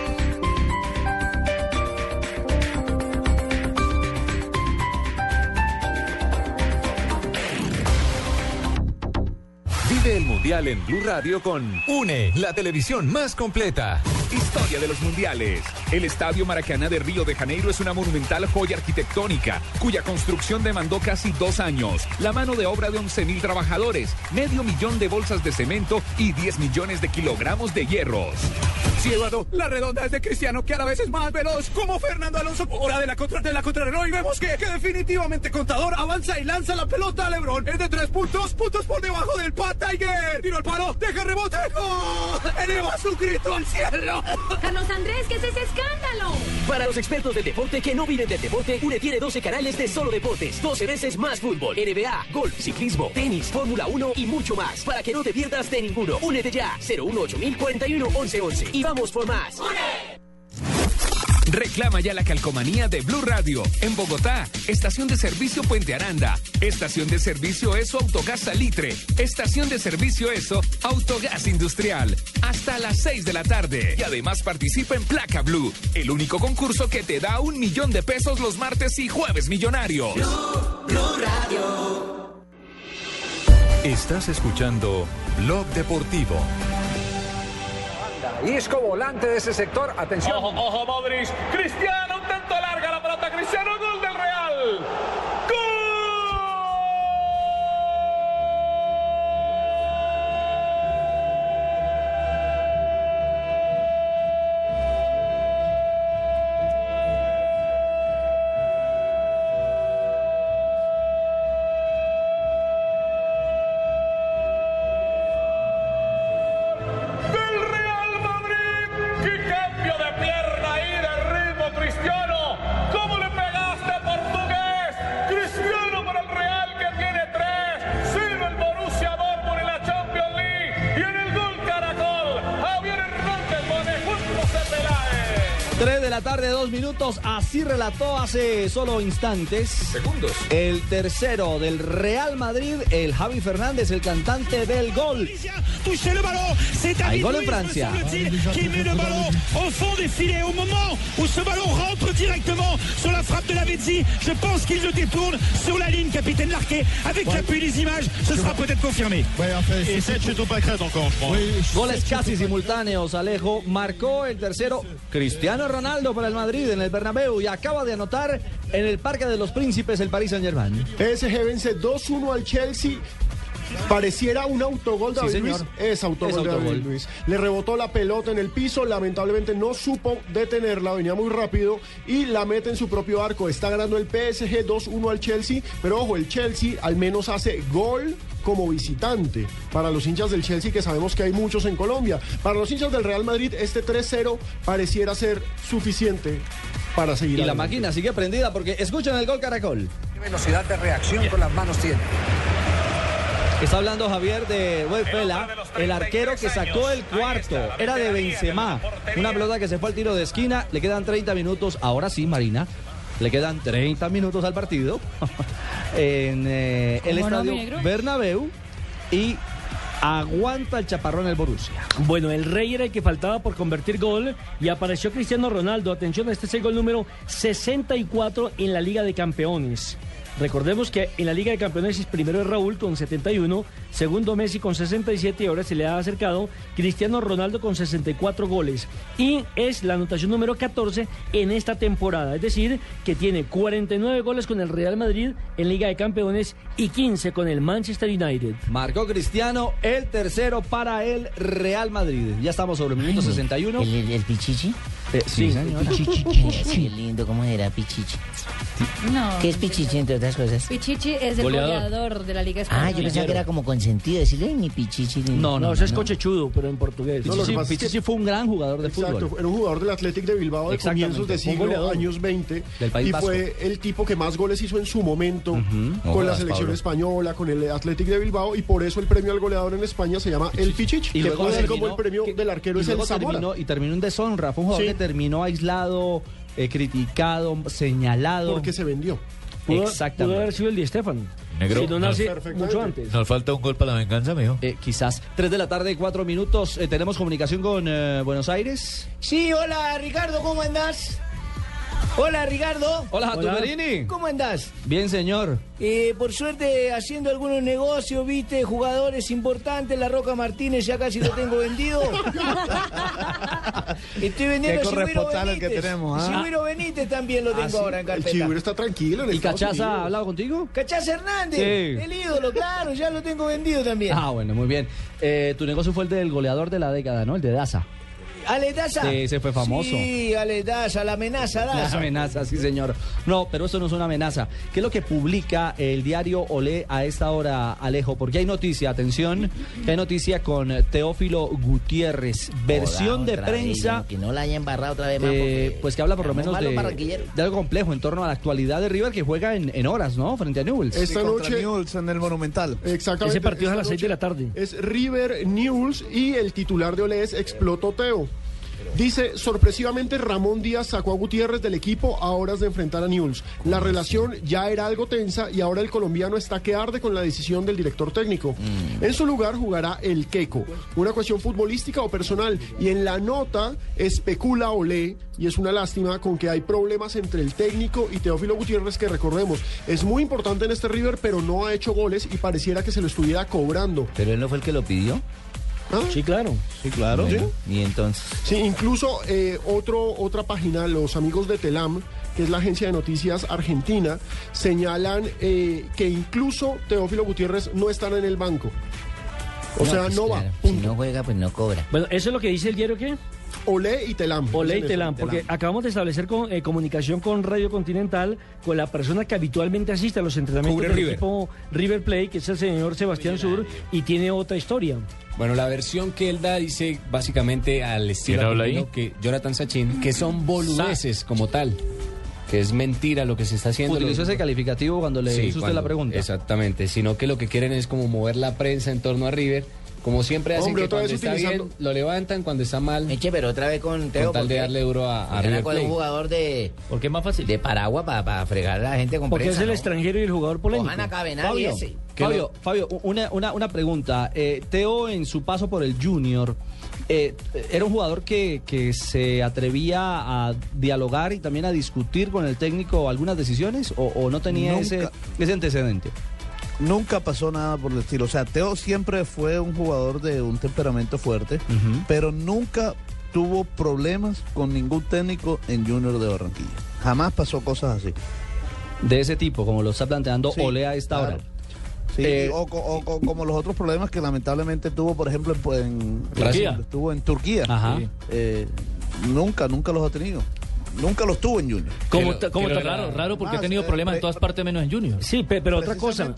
S7: Mundial en Blue Radio con UNE, la televisión más completa. Historia de los Mundiales. El Estadio Maracaná de Río de Janeiro es una monumental joya arquitectónica, cuya construcción demandó casi dos años, la mano de obra de 11.000 trabajadores, medio millón de bolsas de cemento y 10 millones de kilogramos de hierros.
S28: Sí, la redonda es de Cristiano, que a la vez es más veloz, como Fernando Alonso. Hora de la contra de la contrarreloj y vemos que, definitivamente Contador avanza y lanza la pelota a Lebron. Es de tres puntos, puntos por debajo del Pat Tiro al palo, deja el rebote. ¡Gol! Eleva su grito al cielo.
S9: Carlos Andrés, ¿qué es ese escándalo?
S29: Para los expertos del deporte que no viven del deporte, UNE tiene 12 canales de solo deportes, 12 veces más fútbol, NBA, golf, ciclismo, tenis, Fórmula 1 y mucho más. Para que no te pierdas de ninguno. Únete ya, 018041 1111. Y vamos por más.
S7: Reclama ya la calcomanía de Blue Radio. En Bogotá, estación de servicio Puente Aranda. Estación de servicio ESO Autogas Salitre. Estación de servicio ESO Autogas Industrial. Hasta las 6 de la tarde. Y además participa en Placa Blue, el único concurso que te da un millón de pesos los martes y jueves millonarios.
S30: Estás escuchando Blog Deportivo.
S20: Isco, volante de ese sector. Atención.
S2: Ojo, ojo, Modric. Cristiano, un tanto larga la pelota. Cristiano, gol del Real.
S4: 3 de la tarde, dos minutos. Así relató hace solo instantes.
S7: Segundos.
S4: El tercero del Real Madrid, el Javi Fernández, el cantante del gol. Hay gol en Francia.
S31: me semble-t-il, qui met le ballon au fond des filets. Au moment où ce ballon rentre directement sur la frappe de la Vezzi, je pense qu'il le détourne sur la ligne, capitaine Larquet. Avec l'appui des images, ce sera peut-être confirmé.
S18: Et 7 chutes au pâquerette encore, je pense.
S4: Goles casi simultáneos, Alejo. Marcó el tercero Cristiano Ronaldo para el Madrid en el Bernabéu y acaba de anotar en el Parque de los Príncipes el Paris Saint-Germain.
S8: PSG vence 2-1 al Chelsea. Pareciera un autogol de
S4: Sí,
S8: David
S4: señor.
S8: Luis. Es autogol
S4: Es
S8: de David
S4: autogol.
S8: Luis. Le rebotó la pelota en el piso, lamentablemente no supo detenerla, venía muy rápido y la mete en su propio arco. Está ganando el PSG 2-1 al Chelsea, pero ojo, el Chelsea al menos hace gol como visitante para los hinchas del Chelsea que sabemos que hay muchos en Colombia. Para los hinchas del Real Madrid este 3-0 pareciera ser suficiente para seguir
S4: Y la máquina sigue prendida porque escuchan el gol Caracol.
S20: ¿Qué velocidad de reacción con las manos tiene?
S4: Está hablando Javier de Webfela, el arquero que sacó el cuarto. Era de Benzema. Una pelota que se fue al tiro de esquina. Le quedan 30 minutos. Ahora sí, Marina. Le quedan 30 minutos al partido. [LAUGHS] en eh, el
S11: ¿Cómo no,
S4: estadio
S11: negro?
S4: Bernabéu. Y aguanta el chaparrón el Borussia.
S6: Bueno, el Rey era el que faltaba por convertir gol y apareció Cristiano Ronaldo. Atención, este es el gol número 64 en la Liga de Campeones. Recordemos que en la Liga de Campeones primero es Raúl con 71, segundo Messi con 67 y ahora se le ha acercado Cristiano Ronaldo con 64 goles. Y es la anotación número 14 en esta temporada. Es decir, que tiene 49 goles con el Real Madrid en Liga de Campeones y 15 con el Manchester United.
S4: Marcó Cristiano el tercero para el Real Madrid. Ya estamos sobre el minuto 61.
S5: ¿El, el, el Pichichi?
S4: Eh, sí,
S5: señor. Pichichi, [LAUGHS] qué, qué lindo, ¿cómo era Pichichi?
S11: No.
S5: ¿Qué es Pichichi, entre otras cosas?
S11: Pichichi es el
S5: Goleador.
S11: goleador, de la Liga Española.
S5: Ah, yo pensaba que era como consentido decirle, "Ay, mi Pichichi.
S6: No, no, ese es cochechudo, pero en portugués.
S8: No, que-
S4: Pichichi fue un gran jugador de
S8: Exacto,
S4: fútbol.
S8: era un jugador del Athletic de Bilbao de comienzos de siglo,
S4: goleador.
S8: años 20,
S4: Del País
S8: y
S4: Vasco.
S8: fue el tipo que más goles hizo en su momento con
S4: No
S8: la selección
S4: Pablo.
S8: española, con el Athletic de Bilbao, y por eso el premio al goleador en España se llama el Pichichi,
S4: Y
S8: que
S4: luego
S8: así
S4: terminó-
S8: como el premio del arquero
S4: y
S8: es el Zamora.
S4: terminó, y terminó en deshonra. Fue un jugador
S8: Sí.
S4: Terminó aislado, eh, criticado, señalado.
S8: Porque se vendió.
S6: Pudo,
S4: Exactamente.
S6: pudo haber sido el Di Stefan.
S22: Negro.
S6: Si no nace mucho antes.
S22: Nos falta un gol para la venganza, mijo.
S4: Eh, quizás. 3 de la tarde, 4 minutos. Eh, tenemos comunicación con eh, Buenos Aires.
S5: Sí, hola Ricardo, ¿cómo andás? Hola Ricardo.
S4: Hola, Jatumerini.
S5: ¿Cómo andás?
S4: Bien, señor.
S5: Eh, por suerte haciendo algunos negocios, viste, jugadores importantes, La Roca Martínez ya casi lo tengo vendido. [LAUGHS] Estoy vendiendo
S12: Qué corresponsal el que
S5: Benítez.
S12: tenemos, ¿ah?
S5: Benítez también lo tengo
S8: sí,
S5: ahora en
S8: el
S5: carpeta.
S8: Chigüiro está tranquilo. en
S4: ¿Y Cachaza ha hablado contigo?
S5: Cachaza Hernández,
S4: Sí.
S5: el ídolo, claro, ya lo tengo vendido también.
S4: Ah, bueno, muy bien. Eh, tu negocio fue el del goleador de la década, ¿no? El de Daza.
S5: Ale Daza.
S4: Sí, ese fue famoso.
S5: Sí, Ale Daza, la amenaza
S4: La
S5: Daza.
S4: amenaza, sí, señor. No, pero eso no es una amenaza. ¿Qué es lo que publica el diario Olé a esta hora, Alejo? Porque hay noticia, atención, que hay noticia con Teófilo Gutiérrez, versión de
S5: vez,
S4: prensa.
S5: que no la haya embarrado otra vez más.
S4: eh,
S5: porque
S4: pues que habla por lo menos de, de algo complejo en torno a la actualidad de River que juega en, en horas, ¿no? Frente a Newell's.
S8: Esta
S12: Sí,
S8: noche-
S12: Newell's en el Monumental.
S8: Exactamente.
S6: Ese partido es a las
S8: esta
S6: 6 de la tarde.
S8: Es River News y el titular de Olé es Explotó Teo. Dice, sorpresivamente Ramón Díaz sacó a Gutiérrez del equipo a horas de enfrentar a Newell's. La relación ya era algo tensa y ahora el colombiano está que arde con la decisión del director técnico. En su lugar jugará el Queco, una cuestión futbolística o personal. Y en la nota especula Olé, y es una lástima, con que hay problemas entre el técnico y Teófilo Gutiérrez, que recordemos, es muy importante en este River, pero no ha hecho goles y pareciera que se lo estuviera cobrando.
S5: Pero él no fue el que lo pidió.
S8: ¿Ah?
S6: Sí, claro.
S12: Sí, claro.
S8: ¿Sí?
S5: Y entonces.
S8: Sí, incluso eh, otro, otra página, los amigos de Telam, que es la agencia de noticias argentina, señalan eh, que incluso Teófilo Gutiérrez no estará en el banco. O sea,
S5: pues
S8: no va.
S5: claro, Si no juega, pues no cobra.
S6: Bueno, eso es lo que dice el diario que
S8: Olé y Telam.
S6: Olé y Telam, porque acabamos de establecer con- eh, comunicación con Radio Continental con la persona que habitualmente asiste a los entrenamientos
S32: Cubre
S6: del
S32: River.
S6: equipo River Plate, que es el señor Sebastián Sur, y tiene otra historia.
S32: Bueno, la versión que él da dice básicamente al estilo que Jonathan Sachin, que son boludeces como tal, que es mentira lo que se está haciendo.
S4: Utilizó ese calificativo cuando le
S32: Sí,
S4: hizo usted
S32: cuando-
S4: la pregunta.
S32: Exactamente, sino que lo que quieren es como mover la prensa en torno a River, como siempre hacen
S8: Hombre,
S32: que cuando está
S8: utilizando-
S32: bien lo levantan, cuando está mal,
S5: Eche, pero otra vez con Teo.
S32: con tal de
S5: porque-
S32: darle duro a, a
S5: porque
S32: River
S5: con un
S32: Plate.
S5: jugador de,
S22: ¿Por qué es más fácil?
S5: de Paraguas para fregar a la gente con
S6: Porque es el
S5: ¿no?
S6: extranjero y el jugador polémico.
S5: Ojalá cabe nadie
S4: Fabio,
S5: ese.
S4: Fabio, Fabio, una, una, una pregunta. Eh, Teo, en su paso por el Junior, eh, ¿era un jugador que, que se atrevía a dialogar y también a discutir con el técnico algunas decisiones o, o no tenía
S12: Nunca.
S4: ese, ese antecedente?
S12: Nunca pasó nada por el estilo. O sea, Teo siempre fue un jugador de un temperamento fuerte, pero nunca tuvo problemas con ningún técnico en Junior de Barranquilla. Jamás pasó cosas así.
S4: De ese tipo, como lo está planteando
S12: Sí,
S4: Ole a esta
S12: claro.
S4: hora.
S12: Sí,
S4: Eh,
S12: o, co- o co- como los otros problemas que lamentablemente tuvo, por ejemplo, en, en
S22: Turquía.
S12: Estuvo en Turquía.
S4: Ajá.
S12: Eh, nunca, nunca los ha tenido. Nunca los tuvo en Junior.
S22: Como,
S32: Pero-
S22: como
S32: pero
S22: tan
S32: la-
S22: raro, raro porque
S12: Más,
S22: ha tenido
S12: eh,
S22: problemas en todas partes menos en Junior.
S6: Sí, pe- pero otra cosa.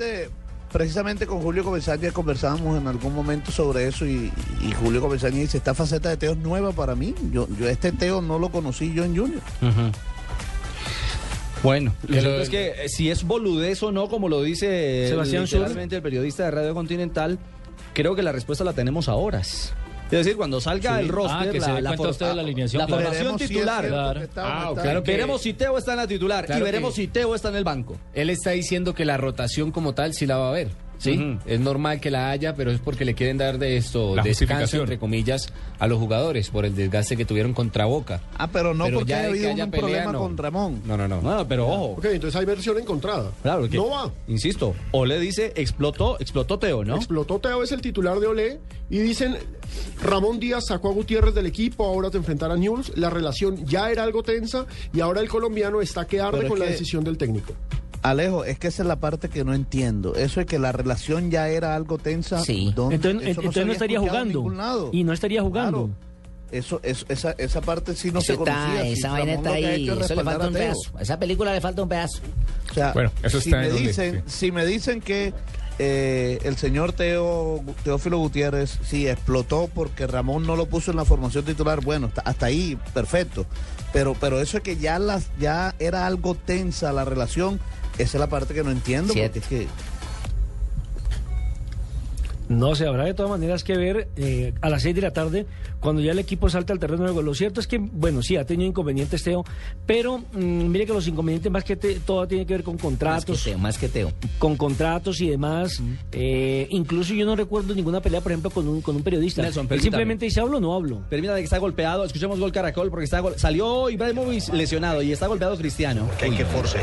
S12: Precisamente- con Julio Comesaña conversábamos en algún momento sobre eso y, y Julio Comesaña dice, esta faceta de Teo es nueva para mí. Yo, yo este Teo no lo conocí yo en Junior.
S4: Bueno, lo cierto es que eh, si es boludez o no, como lo dice
S6: Sebastián
S4: el periodista de Radio Continental, creo que la respuesta la tenemos a horas. Es decir, cuando salga
S22: Sí.
S4: el roster,
S22: Ah, que
S4: la, la for-
S22: la alineación,
S4: la
S22: claro.
S4: formación
S12: Veremos si es
S4: titular.
S22: Claro.
S32: Ah, claro que-
S4: Veremos si Teo está en la titular
S32: Claro
S4: y veremos
S32: que-
S4: si Teo está en el banco.
S32: Él está diciendo que la rotación como tal sí la va a ver. Sí, es normal que la haya, pero es porque le quieren dar de esto,
S18: La
S32: descanso, entre comillas, a los jugadores por el desgaste que tuvieron contra Boca.
S12: Ah, pero no porque
S32: ya
S12: habido un
S32: pelea,
S12: problema
S32: no.
S12: con Ramón.
S32: No, no, no.
S4: No, pero ojo.
S8: Ok, entonces hay versión encontrada.
S4: Claro que,
S8: No va.
S4: Insisto, Ole dice explotó, explotó Teo, ¿no?
S8: Explotó Teo, es el titular de Olé. Y dicen, Ramón Díaz sacó a Gutiérrez del equipo, ahora te enfrentar a News. La relación ya era algo tensa y ahora el colombiano está que arde
S12: Pero es
S8: con la decisión del técnico.
S12: Alejo, es que esa es la parte que no entiendo. Eso es que la relación ya era algo tensa.
S6: Sí.
S12: ¿dónde?
S6: Entonces,
S12: Eso
S6: entonces
S12: se
S6: no
S12: había
S6: estaría jugando. Y no estaría jugando.
S12: Claro. Eso, eso- esa, esa parte sí no
S5: Eso
S12: se
S5: está-
S12: conocía.
S5: esa
S12: Sí,
S5: vaina está ahí. Eso le falta un pedazo. A esa película le falta un pedazo.
S12: O sea,
S18: Bueno, eso
S12: si
S18: está
S12: me
S18: en
S12: dicen,
S18: sí.
S12: si me dicen que eh, el señor Teo, Teófilo Gutiérrez sí explotó porque Ramón no lo puso en la formación titular, bueno, hasta, hasta ahí perfecto. Pero, pero eso es que ya las, ya era algo tensa la relación. Esa es la parte que no entiendo.
S5: Siete.
S12: Porque es que
S6: No sé, habrá de todas maneras que ver eh, a las 6 de la tarde cuando ya el equipo salta al terreno de juego. Lo cierto es que, bueno, sí, ha tenido inconvenientes Teo, pero mm, mire que los inconvenientes más que te- todo tiene que ver con
S5: Más que
S6: contratos,
S5: Teo, más que Teo.
S6: con contratos y demás. Eh, incluso yo no recuerdo ninguna pelea, por ejemplo, con un, con un periodista.
S4: Nelson,
S6: Él simplemente dice, ¿hablo o no hablo?
S4: Permítame que está golpeado. Escuchemos gol Caracol porque está gol- salió Ibrahimovic lesionado y está golpeado Cristiano.
S20: Que hay que force.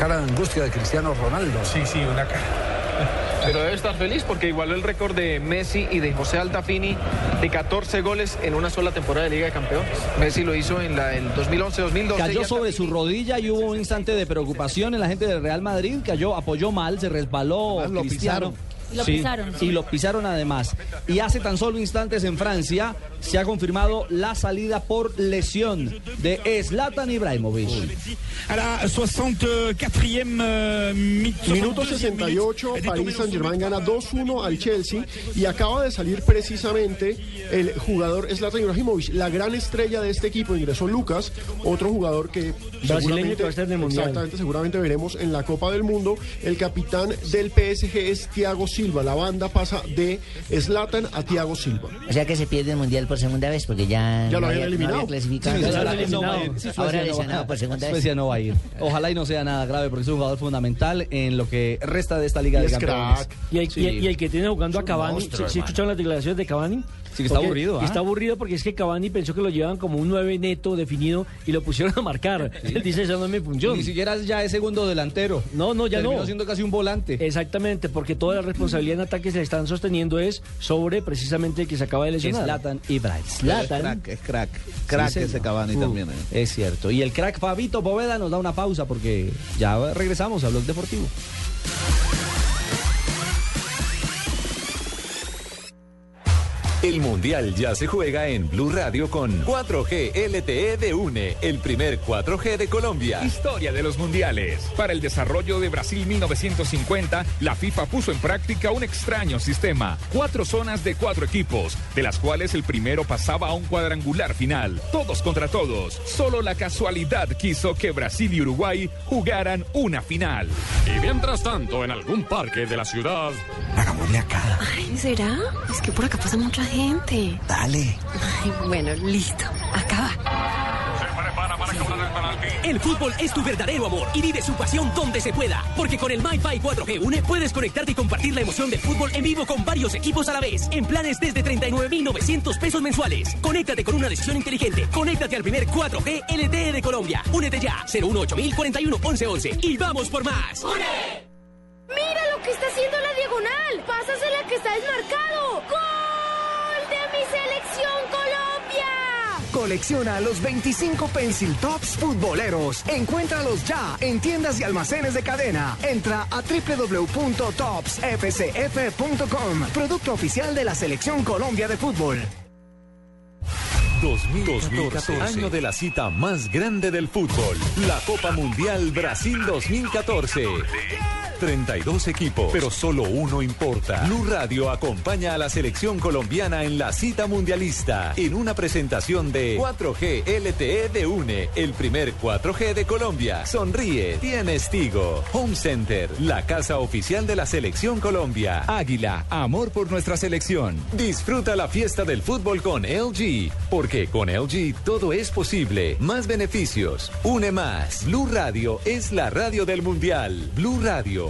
S20: Cara de angustia de Cristiano Ronaldo.
S33: Sí, sí, una cara. [LAUGHS] Pero debe estar feliz porque igualó el récord de Messi y de José Altafini de 14 goles en una sola temporada de Liga de Campeones. Messi lo hizo en la, el 2011-2012.
S4: Cayó sobre su rodilla y hubo un instante de preocupación en la gente del Real Madrid. Cayó, apoyó mal, se resbaló
S12: Además,
S4: Cristiano.
S12: pisaron.
S11: Y lo
S4: Sí,
S11: pisaron.
S4: Y lo pisaron además. Y hace tan solo instantes en Francia se ha confirmado la salida por lesión de Zlatan Ibrahimovic.
S18: À la 64e euh, mi-
S8: Minuto
S18: 62e
S8: 68,
S18: minute.
S8: París Saint Germain gana 2-1 al Chelsea y acaba de salir precisamente el jugador Zlatan Ibrahimovic, la gran estrella de este equipo. Ingresó Lucas, otro jugador que
S6: Brasileño que va a estar en el Mundial.
S8: exactamente, seguramente veremos en la Copa del Mundo. El capitán del PSG es Thiago Silva. La banda pasa de Zlatan a Thiago Silva.
S5: O sea que se pierde el mundial por segunda vez porque ya,
S8: Ya lo
S5: no
S8: habían
S5: había- no
S8: eliminado.
S5: había clasificado.
S4: Sí,
S5: Ahora
S4: Suecia no va a ir.
S5: lesionado.
S4: Sí, no
S5: por segunda vez.
S4: Suecia no va a ir. Ojalá y no sea nada grave porque es un jugador fundamental en lo que resta de esta Liga
S8: Y
S4: de
S8: es
S4: Campeones.
S8: crack.
S6: Y el,
S4: Sí.
S6: y el- y el que tiene jugando a Cavani,
S5: monstruo,
S6: ¿sí, sí
S5: hermano.
S6: escucharon las declaraciones de Cavani?
S4: Sí, que está
S6: Porque
S4: aburrido, ¿ah?
S6: Está aburrido porque es que Cavani pensó que lo llevaban como un 9 neto definido y lo pusieron a marcar. [LAUGHS] Él dice, eso no es mi función.
S4: Ni siquiera ya es segundo delantero.
S6: No, no, ya
S4: Terminó
S6: no.
S4: siendo casi un volante.
S6: Exactamente, porque toda la responsabilidad en ataque se le están sosteniendo es sobre precisamente el que se acaba de lesionar.
S4: Zlatan Ibrahimovic.
S12: es
S6: Zlatan.
S12: crack, es crack. Crack
S4: Sí,
S12: ese. Cavani
S4: Uh,
S12: también. eh.
S4: Es cierto. Y el crack Fabito Poveda nos da una pausa porque ya regresamos a Blog Deportivo.
S30: El Mundial ya se juega en Blue Radio con 4G LTE de UNE, el primer 4G de Colombia.
S7: Historia de los mundiales. Para el desarrollo de Brasil 1950, la FIFA puso en práctica un extraño sistema. Cuatro zonas de cuatro equipos, de las cuales el primero pasaba a un cuadrangular final. Todos contra todos. Solo la casualidad quiso que Brasil y Uruguay jugaran una final.
S34: Y mientras tanto, en algún parque de la ciudad.
S35: Hagámosle acá.
S36: Ay, ¿será? Es que por acá pasa mucha gente.
S35: Dale.
S36: Ay, bueno, listo. Acá
S29: El fútbol es tu verdadero amor y vive su pasión donde se pueda. Porque con el MyFi 4G Une puedes conectarte y compartir la emoción del fútbol en vivo con varios equipos a la vez. En planes desde 39,900 pesos mensuales. Conéctate con una decisión inteligente. Conéctate al primer 4G LTE de Colombia. Únete ya. 018 41 1111 y vamos por más.
S9: ¡Mira lo que está haciendo la diagonal! ¡Pásasela que está desmarcado! ¡Gol mi selección Colombia!
S37: Colecciona los 25 Pencil Tops futboleros. Encuéntralos ya en tiendas y almacenes de cadena. Entra a www.topsfcf.com. Producto oficial de la Selección Colombia de Fútbol.
S30: 2014, año de la cita más grande del fútbol, la Copa Mundial Brasil 2014. 32 equipos, pero solo uno importa. Blue Radio acompaña a la selección colombiana en la cita mundialista en una presentación de 4G LTE de UNE, el primer 4G de Colombia. Sonríe, tienes Tigo. Home Center, la casa oficial de la selección Colombia. Águila, amor por nuestra selección. Disfruta la fiesta del fútbol con LG, porque con LG todo es posible. Más beneficios. Une más. Blue Radio es la radio del Mundial. Blue Radio,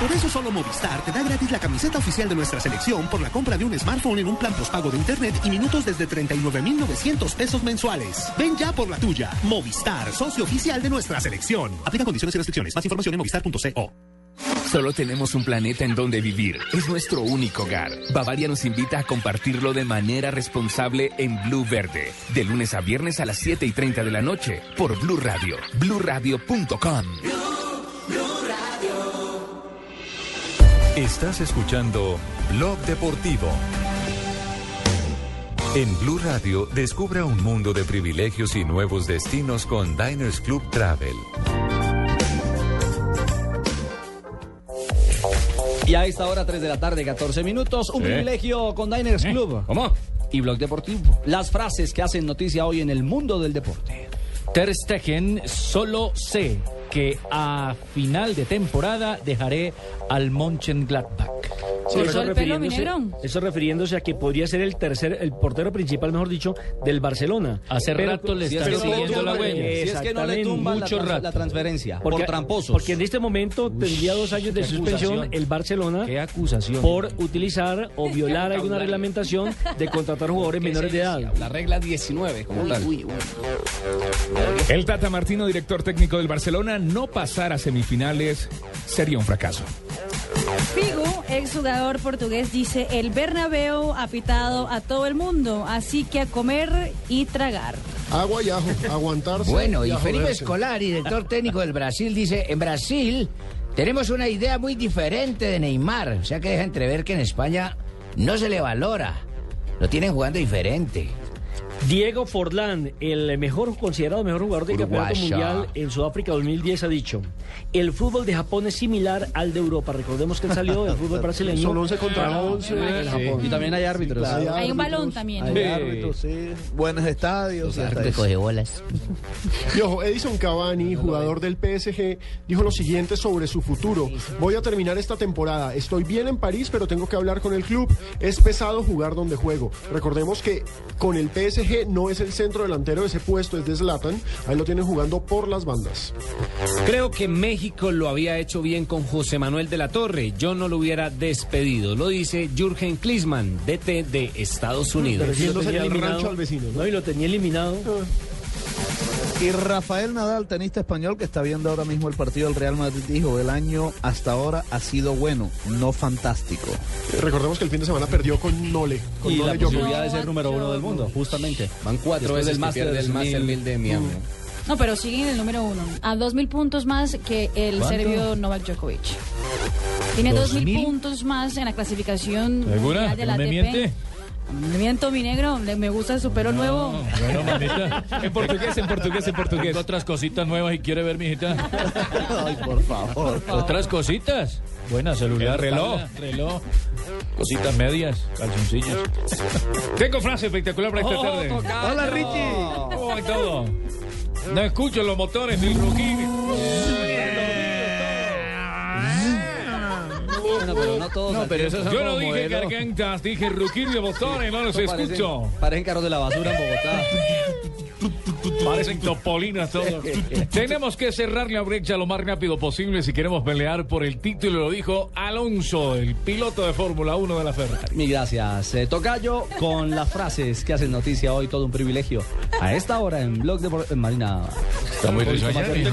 S38: Por eso solo Movistar te da gratis la camiseta oficial de nuestra selección por la compra de un smartphone en un plan postpago de internet y minutos desde 39,900 pesos mensuales. Ven ya por la tuya. Movistar, socio oficial de nuestra selección. Aplica condiciones y restricciones. Más información en movistar.co.
S7: Solo tenemos un planeta en donde vivir. Es nuestro único hogar. Bavaria nos invita a compartirlo de manera responsable en Blue Verde. De lunes a viernes a las 7 y 30 de la noche por Blue Radio. BlueRadio.com.
S30: Estás escuchando Blog Deportivo. En Blue Radio, descubra un mundo de privilegios y nuevos destinos con Diners Club Travel.
S4: Y a esta hora, 3 de la tarde, 14 minutos, un
S22: Sí.
S4: privilegio con Diners
S22: ¿Eh?
S4: Club.
S22: ¿Cómo?
S4: Y Blog Deportivo. Las frases que hacen noticia hoy en el mundo del deporte.
S22: Ter Stegen, solo sé que a final de temporada dejaré al Mönchengladbach.
S6: Sí,
S11: ¿Cortó el pelo, mi
S6: refiriéndose- eso refiriéndose a que podría ser el tercer, el portero principal, mejor dicho, del Barcelona.
S22: Hace rato le
S6: si
S22: están
S6: es que no le
S22: siguiendo la huella.
S4: Si es que no le la,
S22: mucho rato.
S4: la transferencia
S6: Porque-
S4: por tramposos.
S6: Porque en este momento tendría dos años de suspensión
S22: acusación.
S6: el Barcelona
S22: Qué acusación.
S6: por utilizar o violar alguna reglamentación de contratar jugadores [LAUGHS] menores de edad.
S32: La regla 19, como tal.
S7: El Tata Martino, director técnico del Barcelona, no pasar a semifinales sería un fracaso.
S11: Figu, exjugador portugués, dice, el Bernabéu ha pitado a todo el mundo, así que a comer y tragar.
S8: Agua y ajo, aguantarse.
S5: Bueno, y Felipe. Escolari, director [LAUGHS] técnico del Brasil, dice, en Brasil tenemos una idea muy diferente de Neymar, o sea que deja entrever que en España no se le valora, lo tienen jugando diferente.
S6: Diego Forlán, el mejor considerado mejor jugador del campeonato mundial en Sudáfrica 2010, ha dicho: el fútbol de Japón es similar al de Europa. Recordemos que él salió del fútbol [LAUGHS] brasileño.
S8: Son 11 contra
S6: para-
S8: 11.
S6: en
S8: Sí.
S6: Japón.
S4: Y también hay árbitros.
S8: Hay
S11: Hay un balón también.
S12: Hay árbitros, sí. [LAUGHS] Buenos estadios. eso.
S5: bolas.
S8: Y ojo, Edison Cavani, jugador del PSG, dijo lo siguiente sobre su futuro. Voy a terminar esta temporada. Estoy bien en París, pero tengo que hablar con el club. Es pesado jugar donde juego. Recordemos que con el PSG no es el centro delantero, ese puesto es de Zlatan. Ahí lo tienen jugando por las bandas.
S32: Creo que México lo había hecho bien con José Manuel de la Torre. Yo no lo hubiera despedido. Lo dice Jürgen Klinsmann, DT de Estados Unidos.
S6: Pero sí lo tenía eliminado.
S8: rancho al vecino, ¿no?
S6: No, y lo tenía eliminado.
S12: Y Rafael Nadal, tenista español que está viendo ahora mismo el partido del Real Madrid, dijo, el año hasta ahora ha sido bueno, no fantástico.
S8: Eh, Recordemos que el fin de semana perdió con Nole. Con
S4: Y la
S8: Nole Djokovic.
S4: posibilidad de ser número uno del mundo, justamente.
S32: Van cuatro
S4: Después
S32: veces
S4: del
S32: el
S4: 2000.
S32: Master 1000 de Miami.
S11: No, pero sigue en el número uno. A dos mil puntos más que el
S22: ¿Cuánto?
S11: serbio Novak Djokovic. Tiene
S22: ¿Dos
S11: mil
S22: mil?
S11: puntos más en la clasificación
S22: ¿Segura?
S11: de la
S22: ¿No me
S11: ATP. Me miento, mi negro. Le- Me gusta su pelo nuevo.
S22: Bueno, mamita. En portugués, en portugués, en portugués. Tengo otras cositas nuevas y quiere ver, mijita.
S12: Ay, por favor. [LAUGHS]
S22: ¿Otras cositas? Buena, celular, reloj. Reloj. Cositas medias, calzoncillos. [LAUGHS] Tengo frase espectacular para esta
S6: Oh,
S22: tarde. Hola, Richie. ¿Cómo va todo? No escucho los motores del Ruquín.
S4: Bueno, pero no todos.
S22: No, pero Yo no dije gargantas, dije Ruquín de motores, no los
S4: Parecen-
S22: escucho.
S4: Parecen carros de la basura en Bogotá.
S22: Parecen topolinas todos. [LAUGHS] Tenemos que cerrar la brecha lo más rápido posible si queremos pelear por el título, lo dijo Alonso, el piloto de Fórmula 1 de la Ferrari.
S4: Mil gracias. Eh, Tocayo, con las frases que hacen noticia hoy, todo un privilegio. A esta hora en Blog de Marina.
S22: Está muy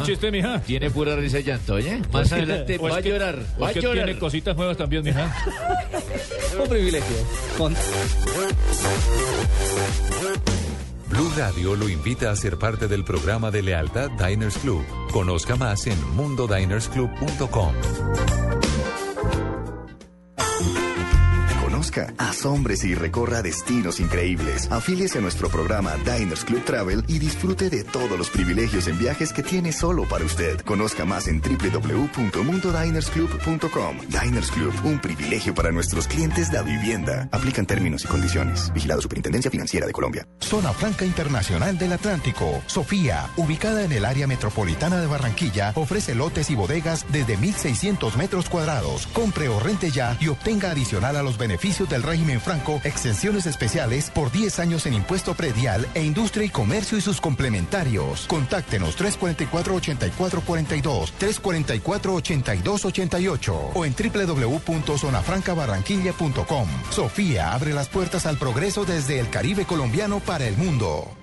S22: chiste, mija?
S19: Tiene pura risa y llanto, ¿oye? Más adelante
S22: O es
S19: va a llorar.
S22: o
S19: Va a llorar.
S22: tiene cositas nuevas también, mija. [LAUGHS]
S4: Un privilegio. Con-
S30: Blue Radio lo invita a ser parte del programa de lealtad Diners Club. Conozca más en mundodinersclub.com.
S37: Conozca
S39: y recorra destinos increíbles. Afíliese a nuestro programa Diners Club Travel y disfrute de todos los privilegios en viajes que tiene solo para usted. Conozca más en www.mundodinersclub.com. Diners Club, un privilegio para nuestros clientes de vivienda. Aplican términos y condiciones. Vigilado Superintendencia Financiera de Colombia.
S40: Zona Franca Internacional del Atlántico. Sofía, ubicada en el área metropolitana de Barranquilla, ofrece lotes y bodegas desde 1.600 metros cuadrados. Compre o rente ya y obtenga adicional a los beneficios del régimen franco exenciones especiales por 10 años en impuesto predial e industria y comercio y sus complementarios. Contáctenos 344-8442, 344-8288 o en www.zonafrancabarranquilla.com. Sofía abre las puertas al progreso desde el Caribe colombiano para el mundo.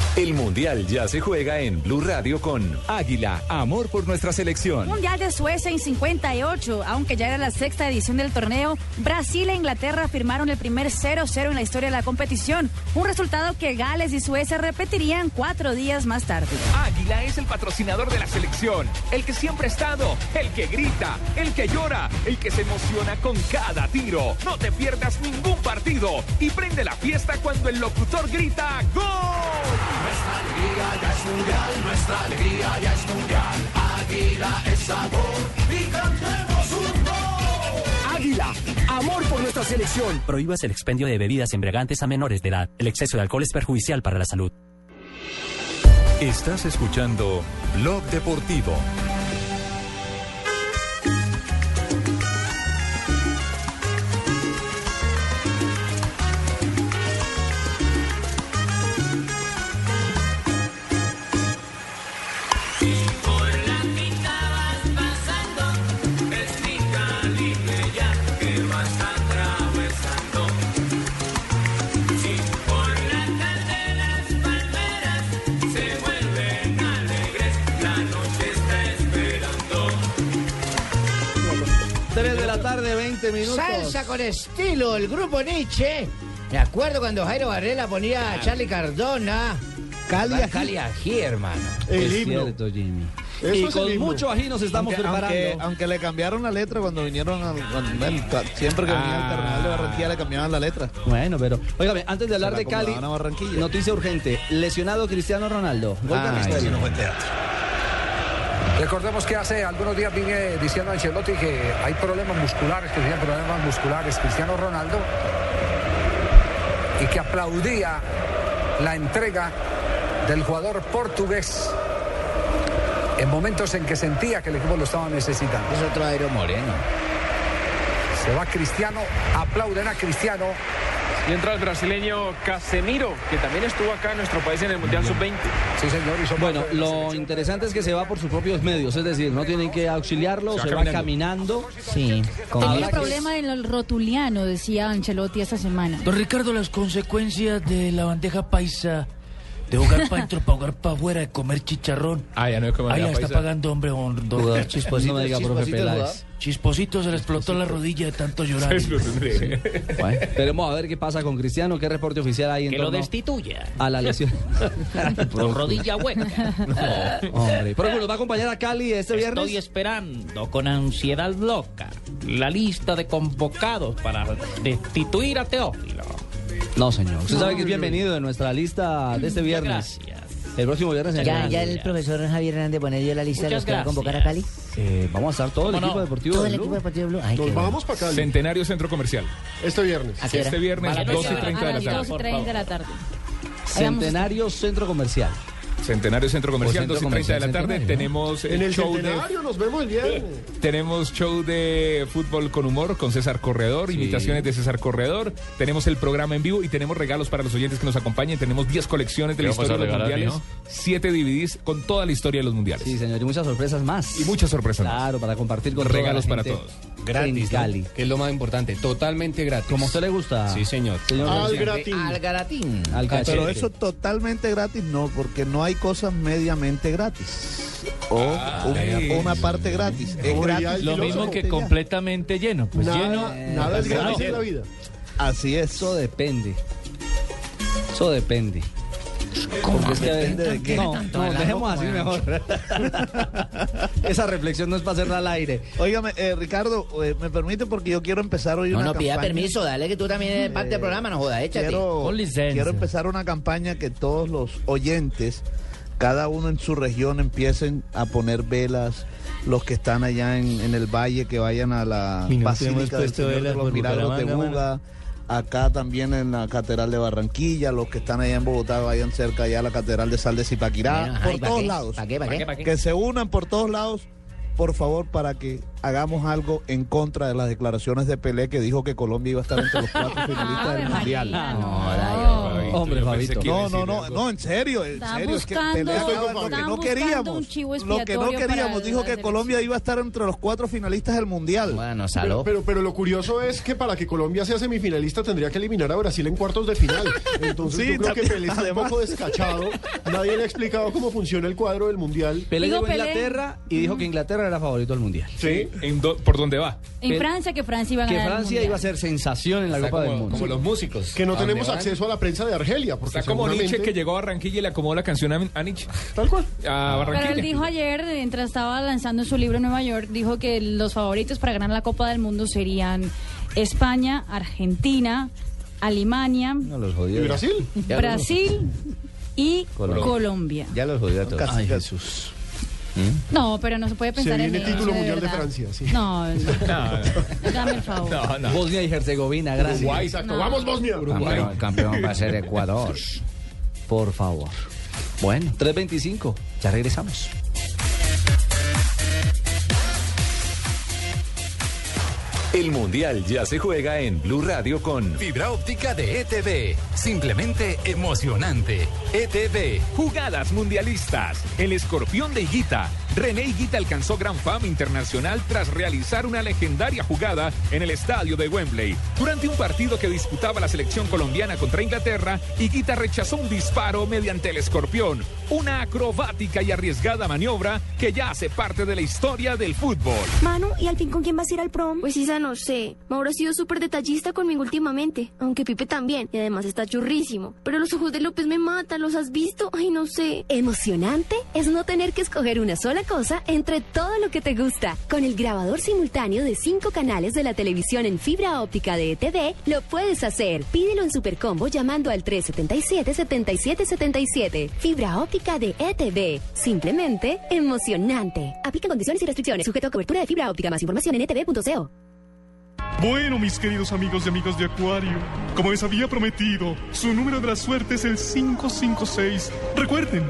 S30: El Mundial ya se juega en Blue Radio con Águila, amor por nuestra selección.
S11: Mundial de Suecia en 58, aunque ya era la sexta edición del torneo, Brasil e Inglaterra firmaron el primer 0-0 en la historia de la competición, un resultado que Gales y Suecia repetirían cuatro días más tarde.
S41: Águila es el patrocinador de la selección, el que siempre ha estado, el que grita, el que llora, el que se emociona con cada tiro. No te pierdas ningún partido y prende la fiesta cuando el locutor grita ¡Gol!
S42: Nuestra alegría ya es mundial, nuestra alegría ya es mundial. Águila es sabor y cantemos un gol.
S43: Águila, amor por nuestra selección.
S44: Prohíbas el expendio de bebidas embriagantes a menores de edad. El exceso de alcohol es perjudicial para la salud.
S30: Estás escuchando Blog Deportivo.
S4: 20 minutos.
S10: Salsa con estilo, el grupo Nietzsche. Me acuerdo cuando Jairo Varela ponía a Charlie Cardona.
S4: Cali ají.
S10: Cali ají, hermano.
S4: Es cierto, Jimmy.
S12: Eso
S4: y
S12: el
S4: con mucho ají nos estamos
S12: Aunque-
S4: preparando.
S12: Aunque, aunque le cambiaron la letra cuando vinieron al, cuando- ca- siempre que venía al Carnaval de Barranquilla le cambiaban la letra.
S4: Bueno, pero, óigame, antes de hablar de Cali, noticia urgente. Lesionado Cristiano Ronaldo. Golpe
S12: Ay,
S4: misterio.
S45: Recordemos que hace algunos días vine diciendo a Ancelotti que hay problemas musculares, que tienen problemas musculares Cristiano Ronaldo y que aplaudía la entrega del jugador portugués en momentos en que sentía que el equipo lo estaba necesitando.
S10: Es otro Aero Moreno.
S45: Se va Cristiano, aplauden a Cristiano.
S32: Y entra el brasileño Casemiro, que también estuvo acá en nuestro país en el Mundial Sub-20.
S45: Sí, señor. Y
S4: Bueno, lo interesante es que se va por sus propios medios, es decir, no tienen que auxiliarlo,
S32: Se
S4: se,
S32: va
S4: caminando.
S10: Sí,
S11: Tenía problema en el rotuliano, decía Ancelotti esta semana.
S22: Don Ricardo, las consecuencias de la bandeja paisa, de jugar para adentro, para jugar para afuera, de comer chicharrón.
S7: Ah, ya no es como
S22: Ahí
S7: la
S22: la está
S7: paisa.
S22: pagando, hombre, don, don Chisposito.
S4: no me diga, profe Peláez.
S22: Chisposito se le explotó la rodilla de tanto llorar. [LAUGHS]
S4: Bueno, esperemos a ver qué pasa con Cristiano, qué reporte oficial hay en
S22: Que lo destituya.
S4: a la lesión. [LAUGHS]
S22: Con rodilla hueca. [LAUGHS]
S4: Hombre, pero nos va a acompañar a Cali este viernes.
S22: Estoy esperando con ansiedad loca la lista de convocados para destituir a Teófilo.
S4: No, señor. Usted sabe que es bienvenido en nuestra lista de este viernes. El próximo viernes en
S10: Ya,
S4: el-
S10: ya el profesor Javier Hernández Bonello la lista de los que va a convocar a. Cali.
S4: Eh, vamos a estar todo el
S22: ¿Cómo
S4: equipo
S22: no?
S4: deportivo
S10: Todo
S4: de
S10: el
S4: Blue.
S10: equipo deportivo Blue. Ay,
S8: Nos vamos para Cali.
S7: Centenario Centro Comercial.
S8: Este viernes.
S10: ¿A qué hora?
S7: Este viernes,
S22: Vale,
S7: 2 y
S22: pues,
S7: 30 de
S11: A
S7: la
S11: las
S7: tarde.
S11: 2 y 30 de la tarde.
S4: Centenario Centro Comercial.
S7: Centenario Centro Comercial,
S4: O
S7: 2 y
S4: Centro
S7: 30 de la tarde. Tenemos
S8: En
S7: el
S8: el
S7: show de
S8: centenario nos vemos el viernes.
S7: Tenemos show de fútbol con humor con César Corredor, imitaciones de César Corredor. Tenemos el programa en vivo y tenemos regalos para los oyentes que nos acompañen. Tenemos 10 colecciones de
S19: ¿Qué
S7: la historia de los mundiales, 7 DVDs con toda la historia de los mundiales.
S4: Sí, señor, y muchas sorpresas más.
S7: Y muchas sorpresas más.
S4: Claro, para compartir con
S7: Regalos
S4: toda la
S7: para
S4: gente
S46: Gratis,
S4: en
S46: ¿no?
S4: Cali.
S46: Que es lo más importante, totalmente gratis.
S4: Como a usted le gusta.
S46: Sí, señor.
S4: Señor
S8: Al gratín.
S5: Al garatín.
S4: Al
S12: Pero eso totalmente gratis no, porque no hay cosas mediamente gratis. O un- una parte gratis. Es
S22: Lo mismo que completamente lleno. Pues
S8: Nada,
S22: lleno.
S8: nada es gratis en la vida.
S12: Así es.
S4: Eso depende. Eso depende. Porque es que-
S12: ¿Depende de qué?
S4: No, no, dejemos así mejor. [LAUGHS] Esa reflexión no es para hacerla al aire.
S12: Óigame, eh, Ricardo, eh, me permite porque yo quiero empezar hoy
S5: No,
S12: una
S5: no, pida
S12: campaña.
S5: permiso, dale que tú también eres parte del programa, no jodas, échate.
S12: Quiero,
S47: Con licencia.
S12: quiero empezar una campaña que todos los oyentes, cada uno en su región, empiecen a poner velas. Los que están allá en, en el valle, que vayan a la
S46: no
S12: Basílica del Señor de los Milagros de Buga. Acá también en la Catedral de Barranquilla. Los que están allá en Bogotá, vayan cerca allá a la Catedral de Sal de Zipaquirá.
S5: Ajá,
S12: por
S5: ¿y pa'
S12: todos
S5: qué?
S12: lados.
S5: ¿Pa' qué, pa' qué?
S12: Que se unan por todos lados, por favor, para que hagamos algo en contra de las declaraciones de Pelé que dijo que Colombia iba a estar entre los cuatro [LAUGHS] finalistas del Mundial.
S5: No,
S22: Fabito,
S4: Hombre, Fabito.
S22: que
S12: No, no, no, no, en serio, en
S11: Está
S12: serio, es que
S11: buscando-
S12: Pelé hablaba de lo que no queríamos.
S11: un chivo
S12: Lo que no queríamos, dijo que. Colombia iba a estar entre los cuatro finalistas del Mundial.
S5: Bueno, saló.
S8: pero, pero lo curioso es que para que Colombia sea semifinalista tendría que eliminar a Brasil en cuartos de final. Entonces
S12: Sí,
S8: yo creo que Pelé está un poco descachado. Nadie le ha explicado cómo funciona el cuadro del Mundial.
S4: Pelé llegó a. Inglaterra y dijo que Inglaterra era favorito del mundial.
S8: Sí.
S22: ¿En do- ¿Por dónde va?
S11: En Francia, que Francia iba a
S4: Que
S11: ganar. el
S4: Francia iba a ser sensación en la Copa del Mundo.
S46: como los músicos.
S8: Que no
S46: ¿A dónde
S8: tenemos acceso a la prensa de Argelia. Porque
S22: Está como
S8: seguramente-
S22: Nietzsche que llegó a Barranquilla y le acomodó la canción a, a Nietzsche.
S8: Tal cual.
S22: A
S11: Pero
S22: Barranquilla.
S11: él dijo ayer, mientras estaba lanzando su libro en Nueva York, dijo que los favoritos para ganar la Copa del Mundo serían España, Argentina, Alemania,
S4: No los
S8: ¿Y
S4: jodió.
S8: Brasil?
S11: Brasil y
S4: Colombia.
S11: Colombia.
S4: Ya los jodió a todos.
S12: Casi,
S4: Ay,
S12: casi.
S4: Jesús.
S11: No, pero no se puede
S8: Se
S11: pensar en eso,
S8: título mundial de. Francia, sí.
S11: No, no. [LAUGHS]
S22: No, no.
S11: Dame el favor.
S22: No, no.
S4: Bosnia y Herzegovina, gracias.
S22: Uruguay.
S8: Exacto.
S11: No.
S8: Vamos, Bosnia.
S5: Campeón, campeón va a ser Ecuador. [LAUGHS]
S4: Por favor. Bueno, 3.25. Ya regresamos.
S30: El Mundial ya se juega en Blue Radio con
S7: Fibra óptica de ETV. Simplemente emocionante. ETV. Jugadas mundialistas. El escorpión de Higuita. René Higuita alcanzó gran fama internacional tras realizar una legendaria jugada en el estadio de Wembley. Durante un partido que disputaba la selección colombiana contra Inglaterra, Higuita rechazó un disparo mediante el escorpión. Una acrobática y arriesgada maniobra que ya hace parte de la historia del fútbol.
S48: Manu, ¿y al fin con quién vas a ir al prom? Pues Isa, no sé. Mauro ha sido súper detallista conmigo últimamente, aunque Pipe también, y además está churrísimo. Pero los ojos de López me matan, ¿los has visto? Ay, no sé.
S49: Emocionante es no tener que escoger una sola cosa entre todo lo que te gusta. Con el grabador simultáneo de cinco canales de la televisión en fibra óptica de ETV, lo puedes hacer. Pídelo en Supercombo llamando al 377-7777. Fibra óptica de ETV. Simplemente emocionante. Aplica condiciones y restricciones. Sujeto a cobertura de fibra óptica. Más información en etv.co.
S50: Bueno, mis queridos amigos y amigas de Acuario, como les había prometido, su número de la suerte es el 556. Recuerden,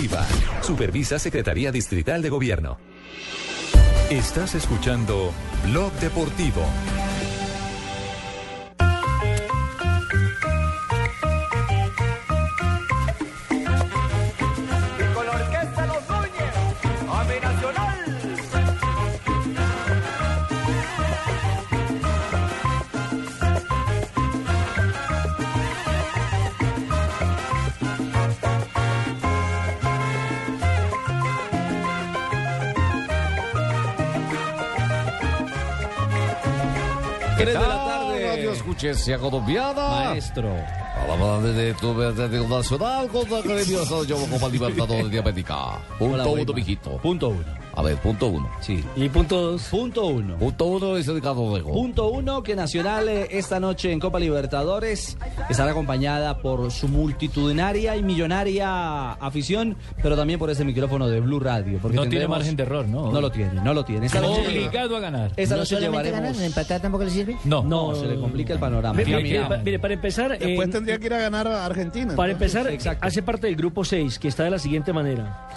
S30: Supervisa Secretaría Distrital de Gobierno. Estás escuchando Blog Deportivo.
S4: 3 de la tarde.
S13: Radio escuché Ciego Dobiada.
S4: Maestro.
S13: A la de tu Atlético Nacional contra [LAUGHS] la Academia Gremio San Diego Copa Libertadores Diabética. Punto uno, mijito.
S4: Punto uno.
S13: A ver, punto uno.
S4: Sí.
S6: ¿Y punto dos?
S4: Punto uno.
S13: Punto uno dice Ricardo Rego.
S4: Punto uno, que Nacional eh, esta noche en Copa Libertadores estará acompañada por su multitudinaria y millonaria afición, pero también por ese micrófono de Blue Radio. Porque
S22: No tiene margen de error, ¿no?
S4: No lo tiene, no lo tiene. Esta noche-
S22: Obligado a ganar.
S4: Esta
S10: no
S4: noche
S10: solamente
S4: llevaremos...
S10: ganar, empatar tampoco le sirve.
S22: No.
S4: No, se le complica el panorama.
S6: Mire, mire,
S4: Caminamos.
S6: pa- mire, para empezar,
S12: Después
S6: eh,
S12: tendría que ir a ganar a Argentina.
S6: para
S12: entonces.
S6: empezar, hace parte del grupo 6, que está de la siguiente manera.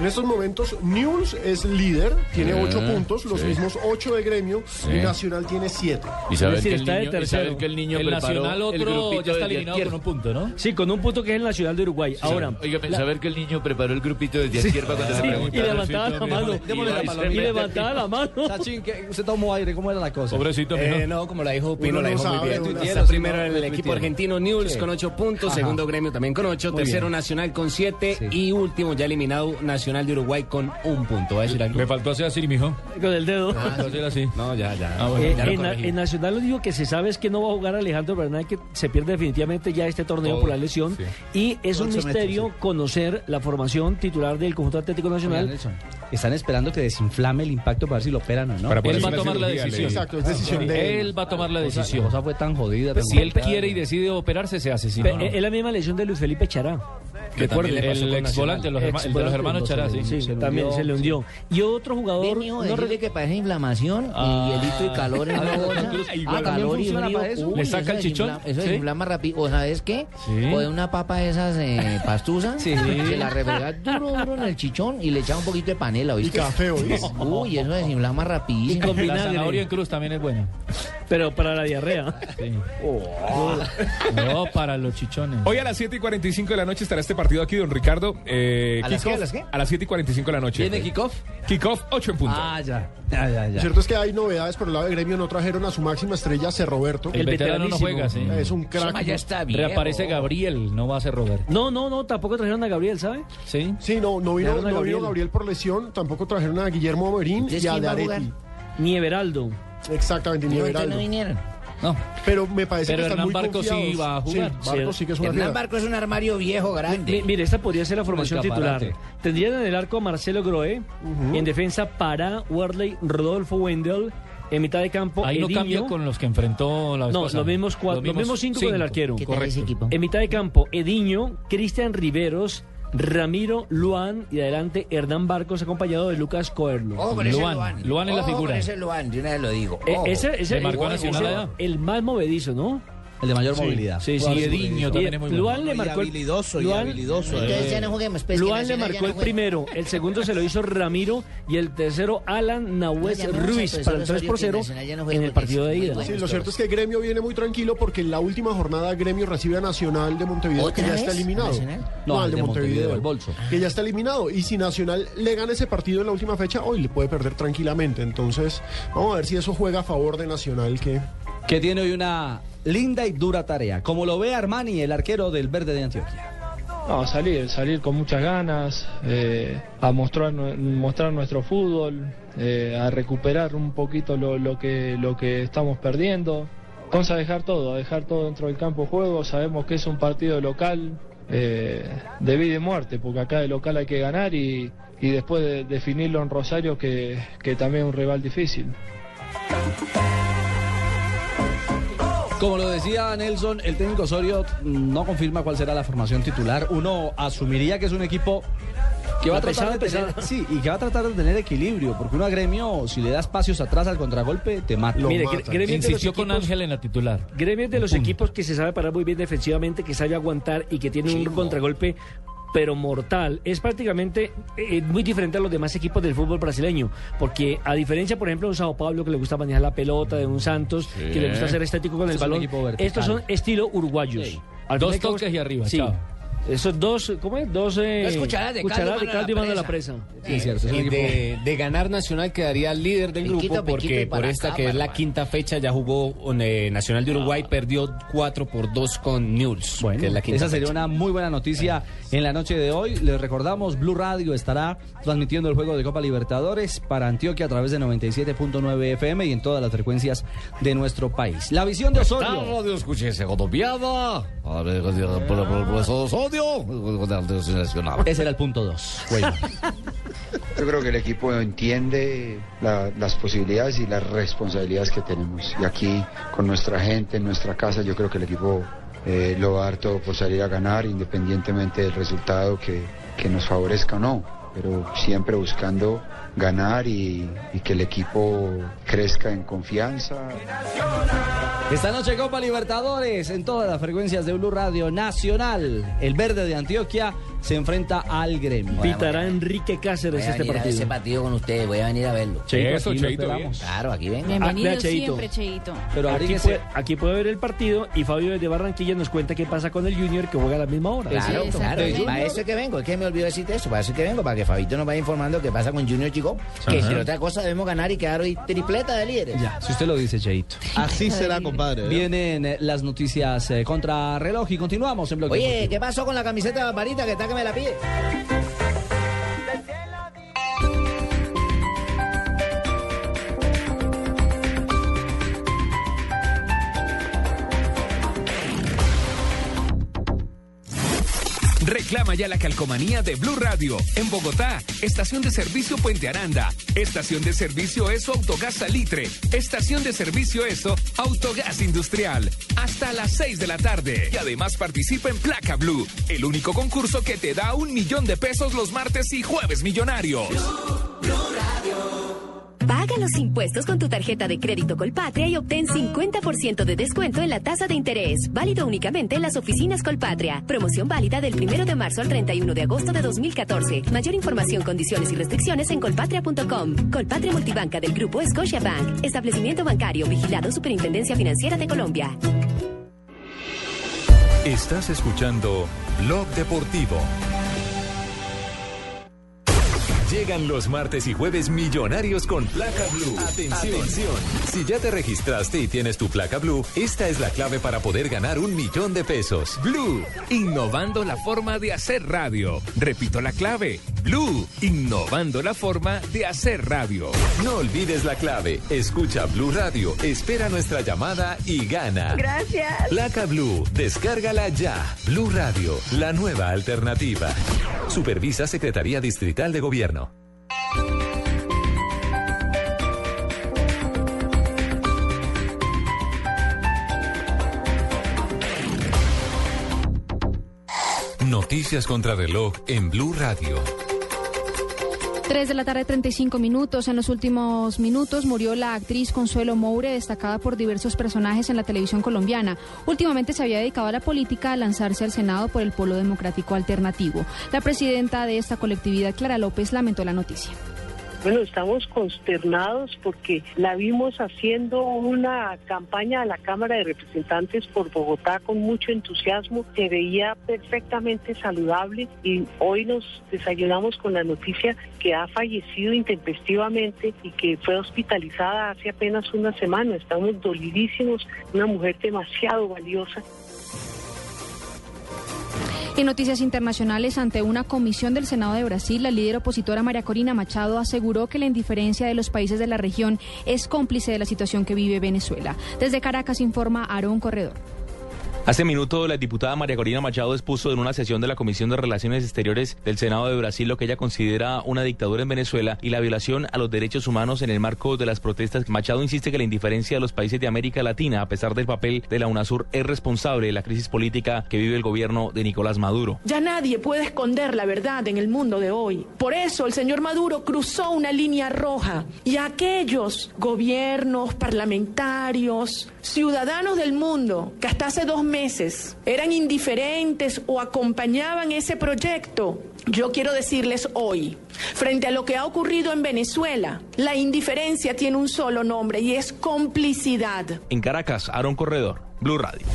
S8: En estos momentos, News es líder, tiene
S13: Sí,
S8: 8 puntos, los
S13: sí.
S8: mismos 8 de gremio,
S13: Sí.
S8: y Nacional tiene 7.
S19: Y saber,
S6: Es decir,
S19: que el,
S6: está de
S19: niño, y
S6: tercero.
S19: saber que el niño
S22: El
S19: preparó
S22: Nacional otro
S19: grupito
S22: ya está eliminado con un punto, ¿no?
S6: Sí, con un punto que es el Nacional de Uruguay. Ahora,
S19: Oiga,
S6: la-
S19: saber que el niño preparó el grupito desde
S6: Sí.
S19: izquierda cuando
S6: Sí,
S19: se
S6: y
S19: preguntaron.
S6: levantaba la mano.
S4: Démosle la
S6: Y levantaba la mano.
S4: Sachin, ¿qué- usted tomó aire, ¿cómo era la cosa?
S22: Pobrecito,
S32: Eh, no, como la dijo Pino, la dijo muy bien. Está primero el equipo argentino News con 8 puntos, segundo gremio también con 8,
S4: Muy
S32: tercero. Nacional con 7
S4: Sí.
S32: y último ya eliminado Nacional de Uruguay con un punto. ¿Va a decir algo?
S22: Me faltó hacer así, mijo.
S6: Con el dedo.
S32: Ah,
S22: hacer así.
S32: No, ya, ya.
S22: Ah, bueno.
S6: Eh,
S32: ya
S6: en, Nacional lo único que se sabe es que no va a jugar Alejandro Bernal, que se pierde definitivamente ya este torneo
S22: Todo,
S6: por la lesión.
S22: sí.
S6: Y es un misterio conocer la formación titular del conjunto Atlético Nacional.
S4: Nelson, Están esperando que desinflame el impacto para ver si lo operan o no.
S22: Él va a tomar la decisión.
S8: Exacto, es decisión de
S22: Él va a tomar la decisión.
S4: fue tan jodida. tan
S22: Si él quiere y decide operarse, se hace. Si
S6: Pe-
S22: no, no.
S6: Es la misma lesión de Luis Felipe Chará.
S32: Que también le pasó
S22: El
S32: con
S22: ex volante, de los herma- el de los hermanos Chará, sí.
S6: Sí,
S4: se le
S6: también
S4: hundió,
S6: se le hundió. Y otro jugador. No re-
S10: que parece inflamación
S22: Ah.
S10: y hielito y calor en la bolsa.
S4: Ah, ¿también funciona para eso?
S22: ¿Le saca el chichón?
S10: Eso
S22: Sí.
S10: desinflama rápido. ¿O sabes qué?
S22: Sí.
S10: O de una papa de esas eh, pastuzas,
S4: Sí.
S10: se la refrega duro, duro en el chichón y le echa un poquito de panela,
S8: y
S10: ¿oíste?
S8: café. [LAUGHS]
S10: Uy, eso desinflama
S6: Y
S10: rapidísimo.
S6: con
S22: La
S6: vinagre.
S22: zanahoria en cruz también es buena.
S6: Pero para la diarrea.
S22: Sí. No, para los chichones.
S7: Hoy a las 7 y 45 de la noche estará este partido aquí, don Ricardo. Eh,
S10: ¿A las qué, a las qué?
S7: A las 7 y 45 de la noche.
S4: ¿Tiene kickoff?
S7: Kickoff, 8 en punto.
S4: Ah, ya. Ya, ya,
S8: Lo
S4: ya.
S8: cierto es que hay novedades por el lado de gremio, no trajeron a su máxima estrella, C. Roberto.
S22: El,
S6: El
S22: veterano no juega, sí.
S8: Es un crack.
S10: Ya está bien.
S22: Reaparece Gabriel, no va a ser Robert.
S6: No, no, no, tampoco trajeron a Gabriel, ¿sabe?
S22: ¿Sí?
S8: Sí, no, no vino, no vino
S6: Gabriel.
S8: Gabriel por lesión, tampoco trajeron a Guillermo
S10: Entonces,
S8: y a
S10: ¿quién va a
S8: Daretti.
S6: Ni Everaldo.
S8: Exactamente, ni Everaldo.
S10: no vinieron.
S22: No.
S8: Pero me parece
S22: Pero
S8: que están
S22: Hernán
S8: muy
S22: Barcos sí
S8: confiados.
S22: va a jugar.
S8: Sí, Barcos sí que es una
S10: Hernán
S8: fiera.
S10: Barco es un armario viejo, grande.
S6: Mi- mire, esta podría ser la formación titular. Tendrían en el arco a Marcelo Groé, en defensa para Warley, Rodolfo Wendell, en mitad de campo
S22: Ahí no
S6: Edinho.
S22: cambia con los que enfrentó la vez
S6: No,
S22: pasada.
S6: los mismos cuatro, los mismos cinco, con el arquero.
S10: ¿Qué tal ese equipo?
S6: En mitad de campo, Ediño, Cristian Riveros, Ramiro Luan y adelante Hernán Barcos acompañado de Lucas Coelho.
S10: Ojo con ese
S22: Luan.
S10: Luan.
S22: Luan es la
S10: Ojo
S22: figura.
S10: con ese Luan, de una vez lo digo.
S6: Eh, ese ese
S22: allá.
S6: el más movedizo, ¿no?
S4: El de mayor movilidad.
S6: Sí,
S22: Sí. Ediño
S6: Y
S22: también es muy bueno.
S6: Luan le
S12: Y
S6: marcó el,
S12: habilidoso, y
S6: Luan-
S12: habilidoso.
S10: Entonces ya no juguemos. Pues,
S6: Luan le marcó
S10: no
S6: el primero, el segundo se lo hizo Ramiro y el tercero Alan Nahuez
S10: No, al
S6: Ruiz
S10: profesor
S6: para el 3 por
S10: Osorio, que
S6: 0
S10: Nacional ya no juega
S6: en el partido de ida.
S8: Sí, lo cierto es que Gremio viene muy tranquilo porque en la última jornada Gremio recibe a Nacional de Montevideo que
S10: ¿Otra
S8: ya está eliminado.
S4: No, el de Montevideo, el bolso.
S8: Que ya está eliminado. Y si Nacional le gana ese partido en la última fecha, hoy le puede perder tranquilamente. Entonces, vamos a ver si eso juega a favor de Nacional que
S4: Que tiene hoy una linda y dura tarea. Como lo ve Armani, el arquero del Verde de Antioquia.
S51: No, salir, salir con muchas ganas, eh, a mostrar, mostrar nuestro fútbol, eh, a recuperar un poquito lo, que, estamos perdiendo. Vamos a dejar todo, a dejar todo dentro del campo juego. Sabemos que es un partido local eh, de vida y muerte, porque acá de local hay que ganar y, después de definirlo en Rosario, que también es un rival difícil.
S4: Como lo decía Nelson, el técnico Osorio no confirma cuál será la formación titular. Uno asumiría que es un equipo que va a tratar de tener, sí, y que va a tratar de tener equilibrio, porque uno a gremio, si le da espacios atrás al contragolpe, te mata.
S6: Mire, Gre- Gremio es de los
S22: Insistió con
S6: equipos-
S22: Ángel en la titular.
S6: Gremio es de los
S22: Punto.
S6: equipos que se sabe parar muy bien defensivamente, que sabe aguantar y que tiene un contragolpe pero mortal. Es prácticamente eh, muy diferente a los demás equipos del fútbol brasileño, porque a diferencia, por ejemplo, de un Sao Paulo que le gusta manejar la pelota, de un Santos que le gusta ser estético con el balón, estos son estilo uruguayos.
S4: Sí.
S22: Dos toques y arriba,
S6: Sí.
S22: chao.
S6: Esos dos, ¿cómo es? Dos, eh,
S10: Dos cucharadas de caldo,
S6: cucharadas de
S10: mano a la
S6: caldo y mano a la
S10: presa.
S6: presa.
S4: Sí, es cierto, es un
S32: Y
S4: equipo-
S32: de, de ganar Nacional quedaría líder del
S10: Piquito,
S32: grupo porque
S10: piquito y
S32: por
S10: para
S32: esta
S10: acá,
S32: que es la
S10: para
S32: quinta fecha ya jugó eh, Nacional de Uruguay, perdió 4 por 2 con News.
S4: Bueno,
S32: que es la quinta
S4: esa sería
S32: fecha.
S4: una muy buena noticia en la noche de hoy. Les recordamos, Blue Radio estará transmitiendo el juego de Copa Libertadores para Antioquia a través de 97.9 FM y en todas las frecuencias de nuestro país. La visión de
S13: La
S4: Osorio.
S13: radio escuchese colombiana. A ver, por el profesor Osorio. Nacional.
S4: Ese era el punto 2.
S52: Yo creo que el equipo entiende la- las posibilidades y las responsabilidades que tenemos. Y aquí, con nuestra gente, en nuestra casa, yo creo que el equipo eh, lo va a dar todo por salir a ganar, independientemente del resultado que, que nos favorezca o no. Pero siempre buscando ganar y, que el equipo crezca en confianza.
S4: Esta noche Copa Libertadores en todas las frecuencias de Blue Radio Nacional. El verde de Antioquia se enfrenta al gremio.
S10: Pitará Enrique Cáceres
S5: Voy a
S10: este
S5: venir a
S10: partido.
S5: ese partido con ustedes, voy a venir a verlo.
S10: Cheito, Eso, aquí Cheito.
S5: Claro, aquí vengo.
S11: Bienvenido
S10: Ah,
S11: siempre, Cheito.
S10: Pero aquí puede, aquí puede ver el partido y Fabio desde Barranquilla nos cuenta qué pasa con el Junior que juega a la misma hora.
S5: Claro, claro. Para eso es que vengo, es que me olvidó decirte eso. Para eso es que vengo, para que Fabito nos vaya informando qué pasa con Junior Chico. Que
S4: Ajá.
S5: si no otra cosa debemos ganar y quedar hoy tripleta de líderes.
S4: Ya, si usted lo dice, Cheito.
S45: Así será, compadre. ¿eh?
S4: Vienen eh, las noticias eh, contra reloj y continuamos en bloque.
S5: Oye. ¿qué pasó con la camiseta de Barbarita que está que me la pide?
S7: Reclama ya la calcomanía de Blue Radio. En Bogotá, estación de servicio Puente Aranda. Estación de servicio ESO Autogás Salitre. Estación de servicio ESO Autogás Industrial. Hasta las 6 de la tarde. Y además participa en Placa Blue, el único concurso que te da un millón de pesos los martes y jueves millonarios.
S49: Paga los impuestos con tu tarjeta de crédito Colpatria y obtén 50% de descuento en la tasa de interés. Válido únicamente en las oficinas Colpatria. Promoción válida del 1 de marzo al 31 de agosto de 2014. Mayor información, condiciones y restricciones en colpatria.com. Colpatria Multibanca del Grupo Scotiabank. Establecimiento bancario vigilado Superintendencia Financiera de Colombia.
S30: Estás escuchando Blog Deportivo. Llegan los martes y jueves millonarios con placa blue. Atención. Si ya te registraste y tienes tu placa blue, esta es la clave para poder ganar un millón de pesos.
S7: Blue, innovando la forma de hacer radio. Repito la clave. Blue, innovando la forma de hacer radio.
S30: No olvides la clave. Escucha Blue Radio, espera nuestra llamada y gana.
S53: Gracias.
S30: Placa Blue, descárgala ya. Blue Radio, la nueva alternativa. Supervisa Secretaría Distrital de Gobierno. Noticias contra reloj en Blue Radio.
S54: 3 de la tarde, 35 minutos. En los últimos minutos murió la actriz Consuelo Moure, destacada por diversos personajes en la televisión colombiana. Últimamente se había dedicado a la política a lanzarse al Senado por el Polo Democrático Alternativo. La presidenta de esta colectividad, Clara López, lamentó la noticia.
S44: Bueno, estamos consternados porque la vimos haciendo una campaña a la Cámara de Representantes por Bogotá con mucho entusiasmo, se veía perfectamente saludable y hoy nos desayunamos con la noticia que ha fallecido intempestivamente y que fue hospitalizada hace apenas una semana. Estamos dolidísimos, una mujer demasiado valiosa.
S54: En noticias internacionales, ante una comisión del Senado de Brasil, la líder opositora María Corina Machado aseguró que la indiferencia de los países de la región es cómplice de la situación que vive Venezuela. Desde Caracas informa Aarón Corredor.
S55: Hace minuto, la diputada María Corina Machado expuso en una sesión de la Comisión de Relaciones Exteriores del Senado de Brasil lo que ella considera una dictadura en Venezuela y la violación a los derechos humanos en el marco de las protestas. Machado insiste que la indiferencia de los países de América Latina, a pesar del papel de la UNASUR, es responsable de la crisis política que vive el gobierno de Nicolás Maduro.
S56: Ya nadie puede esconder la verdad en el mundo de hoy. Por eso el señor Maduro cruzó una línea roja y aquellos gobiernos, parlamentarios, ciudadanos del mundo que hasta hace dos meses eran indiferentes o acompañaban ese proyecto, yo quiero decirles hoy, frente a lo que ha ocurrido en Venezuela, la indiferencia tiene un solo nombre y es complicidad.
S55: En Caracas, Aaron Corredor, Blue Radio.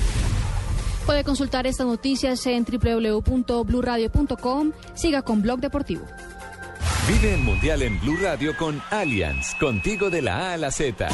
S54: Puede consultar estas noticias en www.bluradio.com. Siga con Blog Deportivo.
S30: Vive el Mundial en Blue Radio con Allianz, contigo de la A a la Z.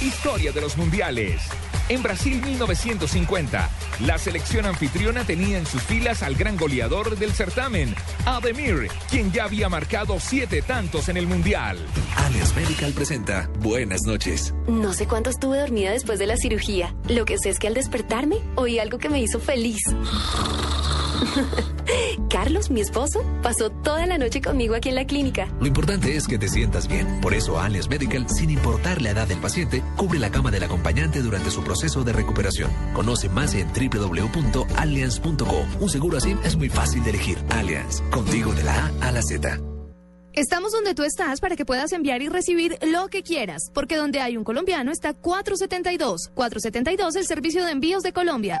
S7: Historia de los mundiales. En Brasil 1950, la selección anfitriona tenía en sus filas al gran goleador del certamen, Ademir, quien ya había marcado siete tantos en el mundial.
S30: Alias Medical presenta Buenas noches.
S49: No sé cuánto estuve dormida después de la cirugía. Lo que sé es que al despertarme oí algo que me hizo feliz. Carlos [LAUGHS] Carlos, mi esposo, pasó toda la noche conmigo aquí en la clínica.
S57: Lo importante es que te sientas bien. Por eso Allianz Medical, sin importar la edad del paciente, cubre la cama del acompañante durante su proceso de recuperación. Conoce más en www.allianz.co. Un seguro así es muy fácil de elegir. Allianz, contigo de la A a la Z.
S54: Estamos donde tú estás para que puedas enviar y recibir lo que quieras, porque donde hay un colombiano está 472. 472, el servicio de envíos de Colombia.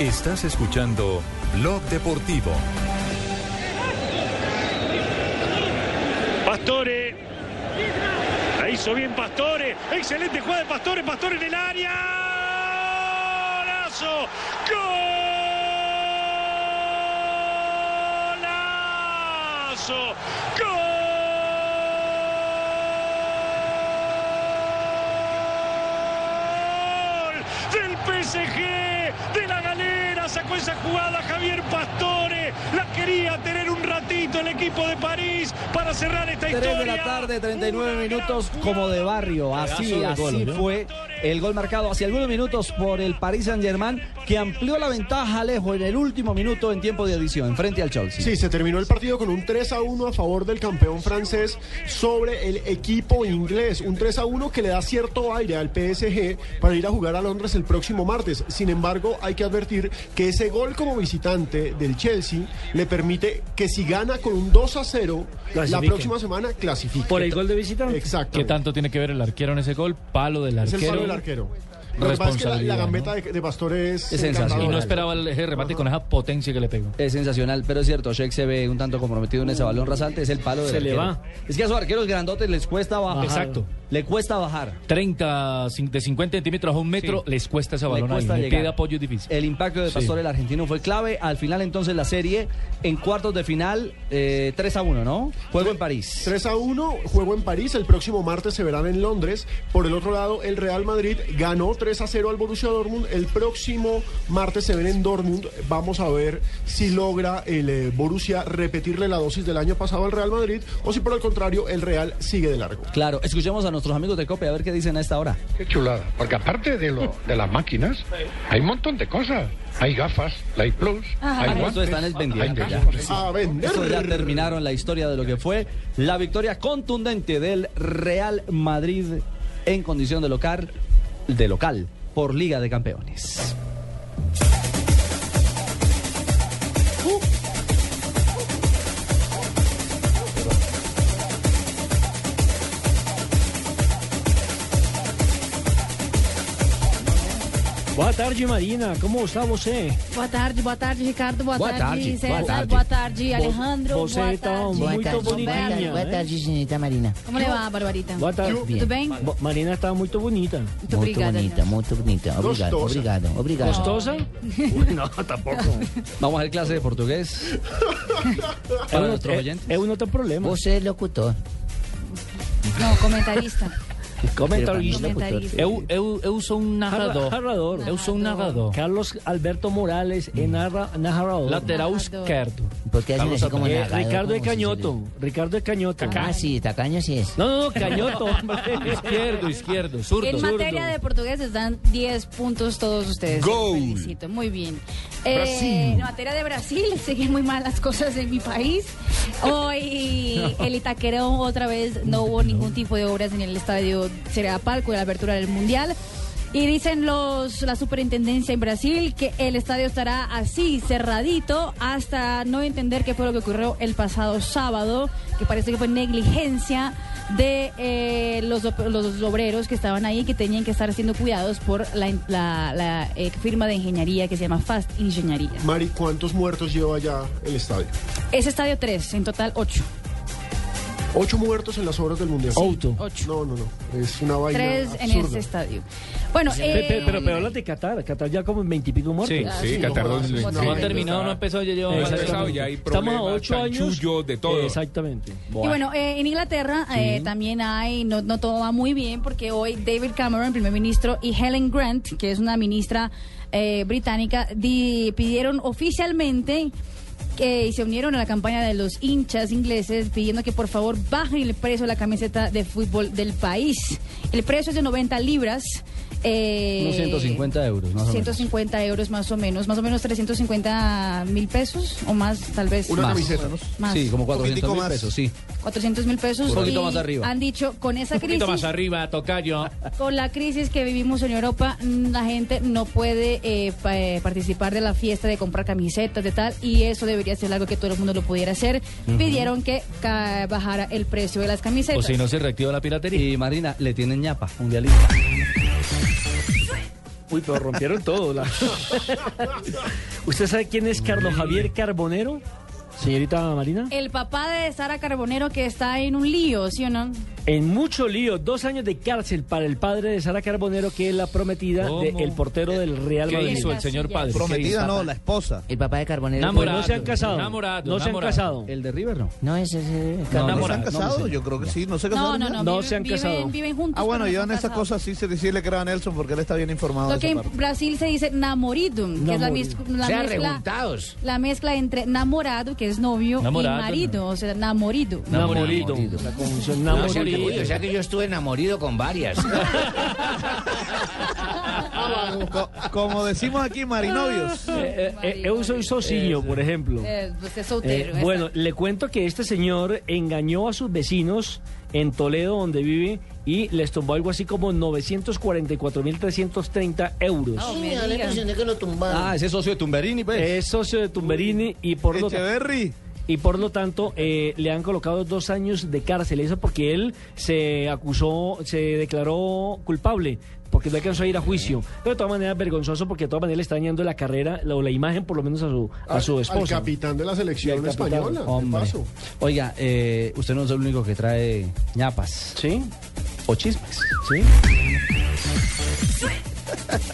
S30: Estás escuchando Blog Deportivo.
S58: Pastore. La hizo bien Pastore. Excelente jugada de Pastore. Pastore en el área. ¡Golazo! ¡Golazo! ¡Gol! Del PSG, de la galera, sacó esa jugada Javier Pastore. La quería tener un ratito el equipo de París para cerrar esta
S4: 3
S58: historia.
S4: de la tarde, 39 minutos como de barrio. Así,
S58: de
S4: así
S58: gol, ¿no?
S4: fue el gol marcado hace algunos minutos por el Paris Saint Germain que amplió la ventaja lejos en el último minuto en tiempo de adición frente al Chelsea.
S8: Sí, se terminó el partido con un 3 a 1 a favor del campeón francés sobre el equipo inglés. Un 3 a 1 que le da cierto aire al PSG para ir a jugar a Londres el próximo martes. Sin embargo, hay que advertir que ese gol como visitante del Chelsea le permite que si gana con un 2 a 0 la próxima semana clasifique.
S6: ¿Por el gol de visita?
S8: Exacto.
S22: ¿Qué tanto tiene que ver el arquero en ese gol? Palo del
S8: Es
S22: arquero.
S8: el palo del arquero. Lo que pasa es que la, la
S22: Responsabilidad,
S8: gambeta de, de Pastore es,
S4: Es sensacional.
S22: Y no esperaba el ese remate con esa potencia que le pegó.
S4: Es sensacional, pero es cierto, Sheik se ve un tanto comprometido en ese balón rasante, es el palo del
S22: Se le
S4: arquero.
S22: va.
S4: Es que a esos arqueros grandotes les cuesta bajar.
S22: Exacto.
S4: Le cuesta bajar.
S22: 30, cin- de 50 centímetros a un metro,
S4: Sí.
S22: les cuesta ese
S4: Le
S22: balón ahí.
S4: cuesta
S22: Le
S4: llegar.
S22: pide apoyo difícil.
S4: El impacto de
S22: Sí.
S4: Pastor el argentino fue clave. Al final entonces la serie en cuartos de final eh, 3 a 1, ¿no? Juego en París.
S8: 3 a 1, juego en París, el próximo martes se verán en Londres. Por el otro lado, el Real Madrid ganó 3 a 0 al Borussia Dortmund. El próximo martes se ven en Dortmund. Vamos a ver si logra el eh, Borussia repetirle la dosis del año pasado al Real Madrid o si por el contrario el Real sigue de largo.
S4: Claro, escuchemos a nuestros amigos de Cope a ver qué dicen a esta hora.
S45: Qué chulada. Porque aparte de, lo, de las máquinas, hay un montón de cosas. Hay gafas, Light Plus,
S4: Ah,
S45: hay guantes,
S4: están es vendiendo
S45: hay
S4: ya.
S45: cascos.
S8: A vender.
S4: Eso ya terminaron la historia de lo que fue la victoria contundente del Real Madrid en condición de local, de local por Liga de Campeones.
S6: Boa tarde, Marina. Como está você?
S11: Boa tarde, boa tarde, Ricardo. Boa,
S6: Boa tarde,
S11: César.
S6: boa tarde.
S11: Boa tarde, Alejandro.
S6: você
S11: boa
S6: tá
S11: tarde.
S6: muito
S11: Roberto.
S6: bonitinha,
S5: Boa
S6: né?
S5: tarde, senhorita Marina.
S11: Como le va, Barbarita?
S6: Boa tarde.
S11: Tudo bem?
S6: Bo- Marina está muito bonita.
S11: Muito obrigada.
S5: bonita, muito bonita. Obrigado,
S6: Gostosa.
S5: obrigado, obrigado.
S6: ¿Gostosa? Uy, no, tampoco. [LAUGHS]
S4: Vamos a ver clase de portugués. [LAUGHS]
S6: Para
S4: nuestros oyentes.
S6: Eu não tenho problema.
S5: Você é locutor.
S11: No, comentarista.
S6: Comentarista.
S11: Comentarista.
S22: Eu, eu, eu sou um narrador.
S6: Narrador.
S22: Eu sou um narrador.
S6: Carlos Alberto Morales é narra, narrador.
S22: Lateral esquerdo.
S5: ¿Por qué hacen así como
S6: Eh,
S5: narrador?
S6: Ricardo de
S5: ¿Cómo se
S6: Cañoto. Ricardo de Cañoto.
S5: Ah, sí, tacaño sí es.
S6: No, no, no, Cañoto. [LAUGHS]
S22: Izquierdo, izquierdo, zurdo.
S11: En
S22: zurdo.
S11: materia de portugués les dan 10 puntos todos ustedes.
S22: Gol.
S11: Felicito, muy bien. Eh,
S22: Brasil.
S11: en materia de Brasil, [LAUGHS] siguen muy mal las cosas en mi país. Hoy [LAUGHS] el Itaquerón otra vez no hubo ningún tipo de obras en el estadio Cereal Parco de la apertura del Mundial. Y dicen los la superintendencia en Brasil que el estadio estará así cerradito hasta no entender qué fue lo que ocurrió el pasado sábado, que parece que fue negligencia de eh, los, los obreros que estaban ahí que tenían que estar siendo cuidados por la, la- la, eh, firma de ingeniería que se llama Fast Ingeniería.
S8: Mari, ¿cuántos muertos lleva ya el estadio?
S11: Es estadio 3, en total 8.
S8: Ocho muertos en las obras del Mundial.
S6: Ocho.
S8: No, no, no. Es una vaina
S11: 3 en
S8: absurda.
S11: este estadio. Bueno,
S6: Pe- pe-
S11: eh,
S6: pero, pero hablas de Qatar. Qatar ya como en veintipico muertos.
S19: Sí, sí, Ah, Qatar sí. 2022.
S6: No,
S19: No lleva-
S6: Exactamente.
S19: no ha empezado, ya hay
S6: Estamos a ocho años.
S19: de todo.
S6: Exactamente.
S11: Y bueno, eh, en Inglaterra eh, también hay, no, no todo va muy bien porque hoy David Cameron, primer ministro, y Helen Grant, que es una ministra eh, británica, di- pidieron oficialmente y se unieron a la campaña de los hinchas ingleses pidiendo que por favor bajen el precio de la camiseta de fútbol del país. El precio es de 90 libras. Eh,
S4: Unos 150 euros, más o menos.
S11: 150 euros más o menos, más o menos 350 mil pesos o más tal vez.
S4: Una
S11: Más.
S4: camiseta, ¿no?
S11: Más.
S4: Sí, como 400
S19: Poquitico
S4: mil
S19: más.
S4: pesos, sí.
S11: 400 mil pesos.
S4: Un poquito
S11: y
S4: más arriba.
S11: Han dicho, con esa
S19: Un poquito
S11: crisis,
S19: más arriba, tocayo.
S11: con la crisis que vivimos en Europa, mm, la gente no puede eh, pa- eh, participar de la fiesta de comprar camisetas de tal, y eso debería ser algo que todo el mundo lo pudiera hacer.
S4: Ujú.
S11: Pidieron que ca- bajara el precio de las camisetas.
S4: O si no se reactiva la piratería. Y Marina, le tienen ñapa, mundialista.
S6: Uy, pero rompieron todo. la- ¿Usted sabe quién es Carlos Javier Carbonero? Señorita Marina.
S11: El papá de Sara Carbonero que está en un lío, ¿sí o no?
S6: En mucho lío, dos años de cárcel para el padre de Sara Carbonero, que es la prometida del portero del Real
S19: ¿Qué
S6: Madrid.
S19: hizo el señor padre?
S12: Prometida
S19: ¿Qué
S12: no, la esposa.
S10: El papá de Carbonero.
S6: Enamorado. No se han casado.
S19: Enamorado,
S6: No se han casado.
S4: ¿El de River no?
S10: No, ese es... eh,
S12: No, no se han casado, yo creo que sí, no se
S11: No,
S12: casaron.
S11: no,
S12: ya?
S11: no,
S6: No
S11: viven,
S6: se han casado.
S11: viven juntos.
S12: Ah, bueno,
S11: no
S12: yo en esas cosas sí se sí le creo a Nelson porque él está bien informado
S11: Lo que en
S12: parte.
S11: Brasil se dice namoridum, que es la, mis-
S10: O
S11: la
S10: sea,
S11: mezcla, la mezcla entre namorado, que es novio,
S19: Namorado,
S11: y marido, o sea, namorido.
S6: Namorido. La conjunción
S10: No, o
S6: namorido.
S10: Uy, o sea que yo estuve enamorido con varias. [LAUGHS]
S12: Co- Como decimos aquí, marinovios.
S6: Eh, eh, eh, yo soy socinio, por ejemplo.
S11: Eh, usted es
S6: Eh,
S11: soltero. esa.
S6: bueno, le cuento que este señor engañó a sus vecinos en Toledo, donde vive, y les tumbó algo así como 944.330 euros.
S11: No, me
S5: da la impresión de que lo tumbaron.
S4: Ah, ese es socio de Tumberini, pues.
S6: Es socio de Tumberini y por [LAUGHS] lo
S12: Echeverry.
S6: Y por lo tanto eh, le han colocado dos años de cárcel. Eso porque él se acusó, se declaró culpable. Porque no alcanzó a ir a juicio. Pero de todas maneras vergonzoso porque de todas maneras le está dañando la carrera o la imagen por lo menos a su, a su
S8: Al
S6: esposa.
S8: capitán de la selección
S6: al
S8: española. ¿Qué
S4: Hombre. Oiga, eh, usted no es el único que trae ñapas.
S6: ¿Sí?
S4: O chismes.
S6: ¿Sí?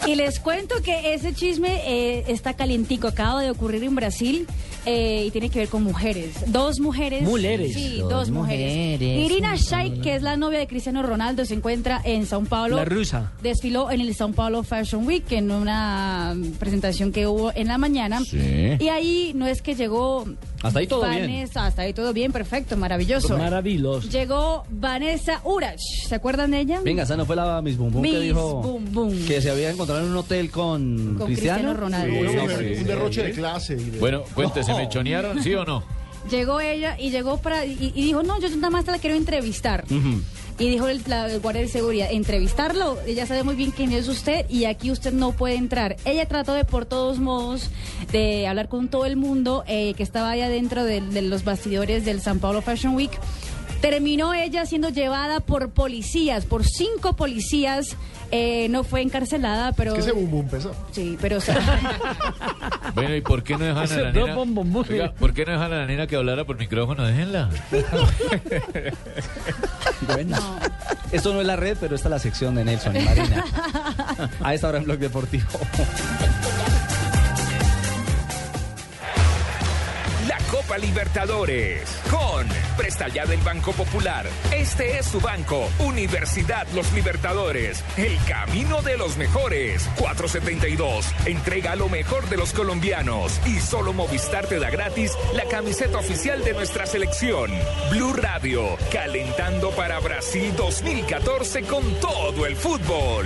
S11: Y les cuento que ese chisme eh, está calientico, acaba de ocurrir en Brasil eh, y tiene que ver con mujeres. Dos mujeres.
S6: Mujeres.
S11: Sí,
S10: Dos
S11: dos, mujeres.
S10: mujeres.
S11: Irina Shayk, que es la novia de Cristiano Ronaldo, se encuentra en Sao Paulo.
S6: La rusa.
S11: Desfiló en el Sao Paulo Fashion Week en una presentación que hubo en la mañana. Y ahí no es que llegó
S4: Hasta ahí todo bien.
S11: Vanessa, hasta ahí todo bien, perfecto, maravilloso.
S6: Maravilloso.
S11: Llegó Vanessa Urach, ¿se acuerdan de ella?
S4: Venga, esa no fue la Miss Boom Boom que
S11: Miss
S4: dijo
S11: Boom Boom.
S4: que se había encontrado en un hotel con,
S11: Con
S4: Cristiano.
S11: Cristiano Ronaldo.
S19: Sí, sí,
S8: un derroche
S19: sí.
S8: de clase. y de-
S19: Bueno, cuente, ¿se me [LAUGHS] chonearon, sí o no?
S11: Llegó ella y llegó para y, y dijo, no, yo nada más te la quiero entrevistar.
S4: Ujú.
S11: Y dijo el, la- guardia de seguridad, entrevistarlo, ella sabe muy bien quién es usted y aquí usted no puede entrar. Ella trató de por todos modos de hablar con todo el mundo eh, que estaba allá dentro de, de los bastidores del San Paulo Fashion Week. Terminó ella siendo llevada por policías, por cinco policías. Eh, no fue encarcelada, pero...
S8: Es que ese boom boom pesa.
S11: Sí, pero... o sea, [LAUGHS]
S19: Bueno, ¿y por qué no dejan a la nena? Oiga, ¿por qué no dejan a la nena que hablara por micrófono? Déjenla.
S4: Bueno. Esto no es la red, pero esta es la sección de Nelson y Marina. A esta hora en Blog Deportivo.
S7: Copa Libertadores con Presta Ya del Banco Popular. Este es su banco, Universidad Los Libertadores. El camino de los mejores. 472. Entrega lo mejor de los colombianos. Y solo Movistar te da gratis la camiseta oficial de nuestra selección. Blue Radio, calentando para Brasil 2014 con todo el fútbol.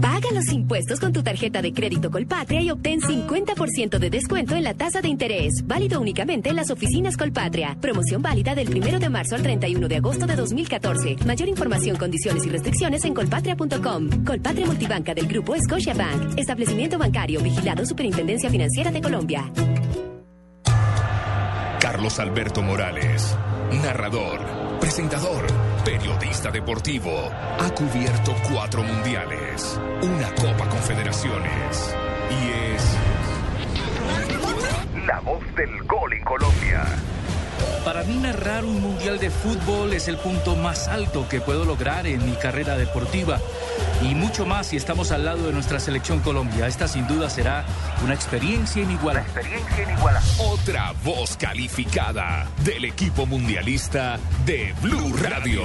S49: Paga los impuestos con tu tarjeta de crédito Colpatria y obtén 50% de descuento en la tasa de interés. Válido únicamente en las oficinas Colpatria. Promoción válida del 1 de marzo al 31 de agosto de 2014. Mayor información, condiciones y restricciones en colpatria.com. Colpatria Multibanca del Grupo Scotiabank. Establecimiento bancario vigilado Superintendencia Financiera de Colombia.
S7: Carlos Alberto Morales, narrador, presentador, periodista deportivo, ha cubierto cuatro mundiales, una Copa Confederaciones. Y es la voz del gol en Colombia.
S59: Para mí narrar un mundial de fútbol es el punto más alto que puedo lograr en mi carrera deportiva y mucho más si estamos al lado de nuestra selección Colombia. Esta sin duda será una experiencia inigualable.
S7: Experiencia inigualable. Otra voz calificada del equipo mundialista de Blue Radio.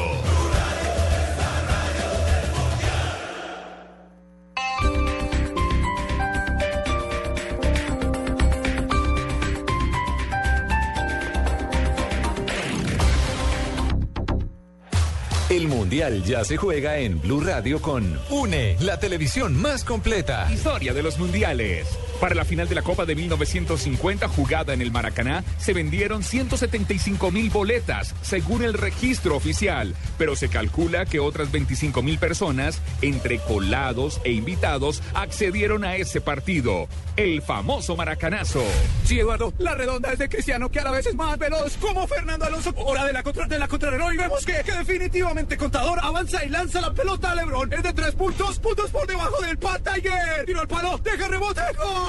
S30: Ya se juega en Blue Radio con UNE, la televisión más completa.
S7: Historia de los mundiales. Para la final de la Copa de 1950 jugada en el Maracaná, se vendieron 175 mil boletas, según el registro oficial, pero se calcula que otras 25 mil personas, entre colados e invitados, accedieron a ese partido, el famoso Maracanazo.
S60: Sí, Eduardo, la redonda es de Cristiano, que a la vez es más veloz, como Fernando Alonso. Hora de la, contra, de la contrarreloj y vemos que, definitivamente Contador avanza y lanza la pelota a Lebron. Es de tres puntos, puntos por debajo del Pat Tiger. Tiro al palo, deja rebote, ¡gol!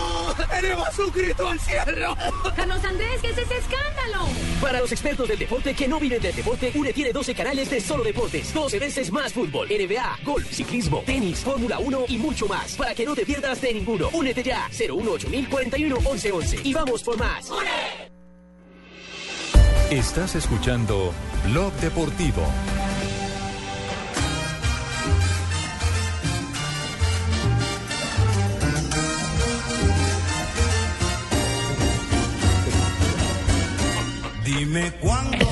S60: Eleva su grito al cielo.
S11: Carlos Andrés, ¿qué es ese escándalo?
S61: Para los expertos del deporte que no viven del deporte, UNE tiene 12 canales de solo deportes, 12 veces más fútbol, NBA, golf, ciclismo, tenis, Fórmula 1 y mucho más. Para que no te pierdas de ninguno. Únete ya, 018 41 11 11 y vamos por más.
S30: Estás escuchando Blog Deportivo.
S62: Dime cuándo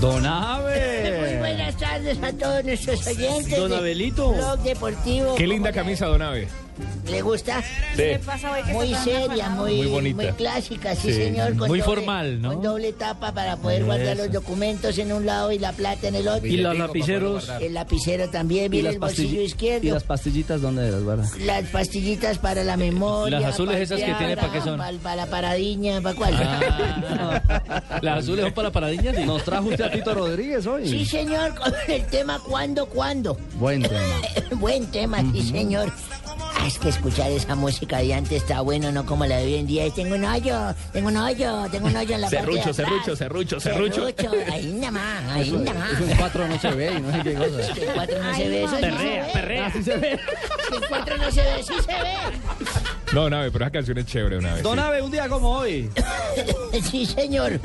S4: Don
S5: Muy
S4: Ave.
S5: buenas tardes a todos nuestros oyentes.
S4: Don
S5: de
S4: Abelito.
S5: Blog Deportivo.
S55: Qué linda camisa, Don Ave.
S5: ¿Le gusta?
S55: Sí. ¿Qué
S11: pasa hoy que
S5: Muy seria, muy,
S55: Muy bonita.
S5: muy clásica, sí,
S55: Sí.
S5: señor. con
S4: Muy
S5: doble-
S4: formal, ¿no?
S5: Con doble tapa para poder guardar
S4: Eso.
S5: los documentos en un lado y la plata en el otro.
S4: ¿Y los lapiceros?
S5: El lapicero también,
S4: ¿Y
S5: viene
S4: las,
S5: el bolsillo izquierdo.
S4: ¿Y las pastillitas dónde las guarda?
S5: Las pastillitas para la memoria.
S4: Las azules esas que tiene, ¿para qué son?
S5: Para, para la paradiña, ¿para cuál? [LAUGHS]
S4: Las azules son para paradillas. Nos trajo usted a Tito Rodríguez hoy.
S5: Sí, señor, con el tema ¿Cuándo, cuándo?
S4: Buen tema. [LAUGHS]
S5: Buen tema, sí, señor. Ah, es que escuchar esa música de antes está bueno, no como la de hoy en día. Tengo un hoyo, tengo un hoyo, tengo un hoyo en la atrás.
S55: serrucho, serrucho, serrucho.
S5: Serrucho, ahí nada más, ahí nada más.
S4: eso en cuatro no se ve y no sé qué cosa.
S5: Es que en cuatro no se ve, eso sí
S4: Perrea,
S5: se ve.
S4: perrea. Así se ve.
S5: Es que en cuatro no se ve, sí se ve.
S55: No, Don Ave, pero esa canción es chévere, Don Ave.
S4: Don
S55: sí.
S4: Ave, un día como hoy. [LAUGHS]
S5: Sí, señor.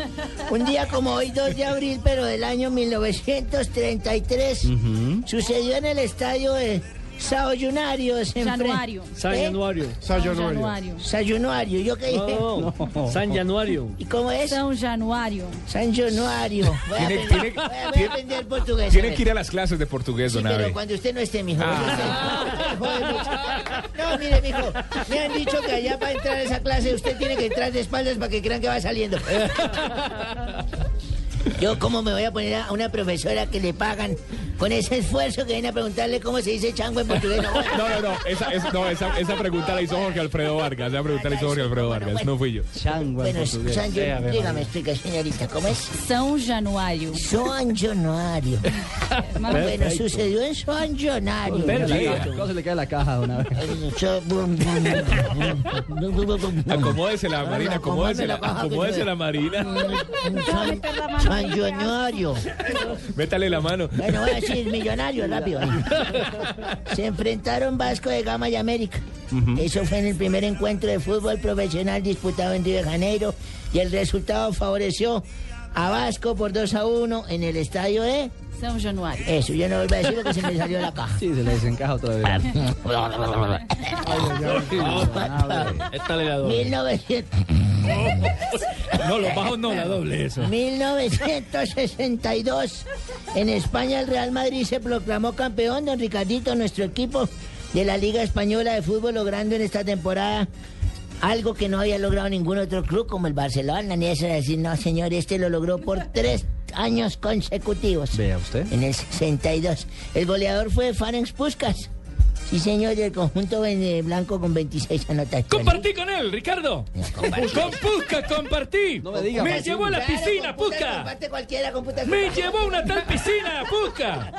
S5: Un día como hoy, 2 de abril, pero del año 1933, sucedió en el estadio de Sayunarios. fre-
S11: Januario.
S10: San
S5: ¿Eh?
S10: Januario.
S11: Januario.
S5: Sayunario, ¿yo qué dije?
S10: No, no. San Januario.
S5: ¿Y cómo es?
S11: San Januario.
S5: San Januario. Voy a aprender,
S55: tiene-
S5: voy a- voy a
S55: tiene-
S5: aprender portugués.
S55: Tiene que ir a las clases de portugués,
S5: Sí,
S55: Don
S5: pero cuando usted no esté, mijo.
S55: Ah.
S5: No, mire, mijo, me han dicho que allá para entrar a esa clase usted tiene que entrar de espaldas para que crean que va saliendo. [LAUGHS] Yo, ¿cómo me voy a poner a una profesora que le pagan Con ese esfuerzo que viene a preguntarle cómo se dice chango en portugués. No, bueno.
S22: No, no, no, esa, esa- no, esa, esa pregunta la hizo Jorge Alfredo Vargas, esa pregunta la hizo Jorge Alfredo Vargas, no fui yo.
S5: Bueno, Sancho, dígame, explica, señorita, ¿cómo es?
S11: São Januário.
S5: San Januario. [LAUGHS] bueno, sucedió en San Januario.
S4: ¿Cómo se le cae la caja una vez?
S22: Acomódesela, Marina, acomódesela, acomódesela, Marina.
S5: San, San Januario.
S22: Métale la mano.
S5: Bueno, voy decir millonario, [LAUGHS] rápido. Se enfrentaron Vasco de Gama y América. Eso fue en el primer encuentro de fútbol profesional disputado en Río de Janeiro y el resultado favoreció a Vasco por 2 a 1 en el estadio de...
S11: São Januário.
S5: Eso, yo no vuelvo a decir porque se me salió la caja.
S4: Sí, se le desencaja otra vez.
S10: Esta le la doble.
S5: 1900.
S10: No, los bajos no, la doble eso.
S5: 1962. En España el Real Madrid se proclamó campeón, don Ricardito, nuestro equipo de la Liga Española de Fútbol, logrando en esta temporada algo que no había logrado ningún otro club como el Barcelona, ni eso de decir, no señor, este lo logró por [LAUGHS] tres años consecutivos.
S4: Vea usted.
S5: En el 62. El goleador fue Ferenc Puskas. Sí, señor, del conjunto eh, blanco con 26 anotaciones.
S10: Compartí con él, Ricardo. Con Pusca compartí.
S4: me diga,
S10: Me llevó a la
S5: Claro,
S10: piscina,
S5: Puskas Puskas
S10: Me llevó a una tal piscina, Pusca.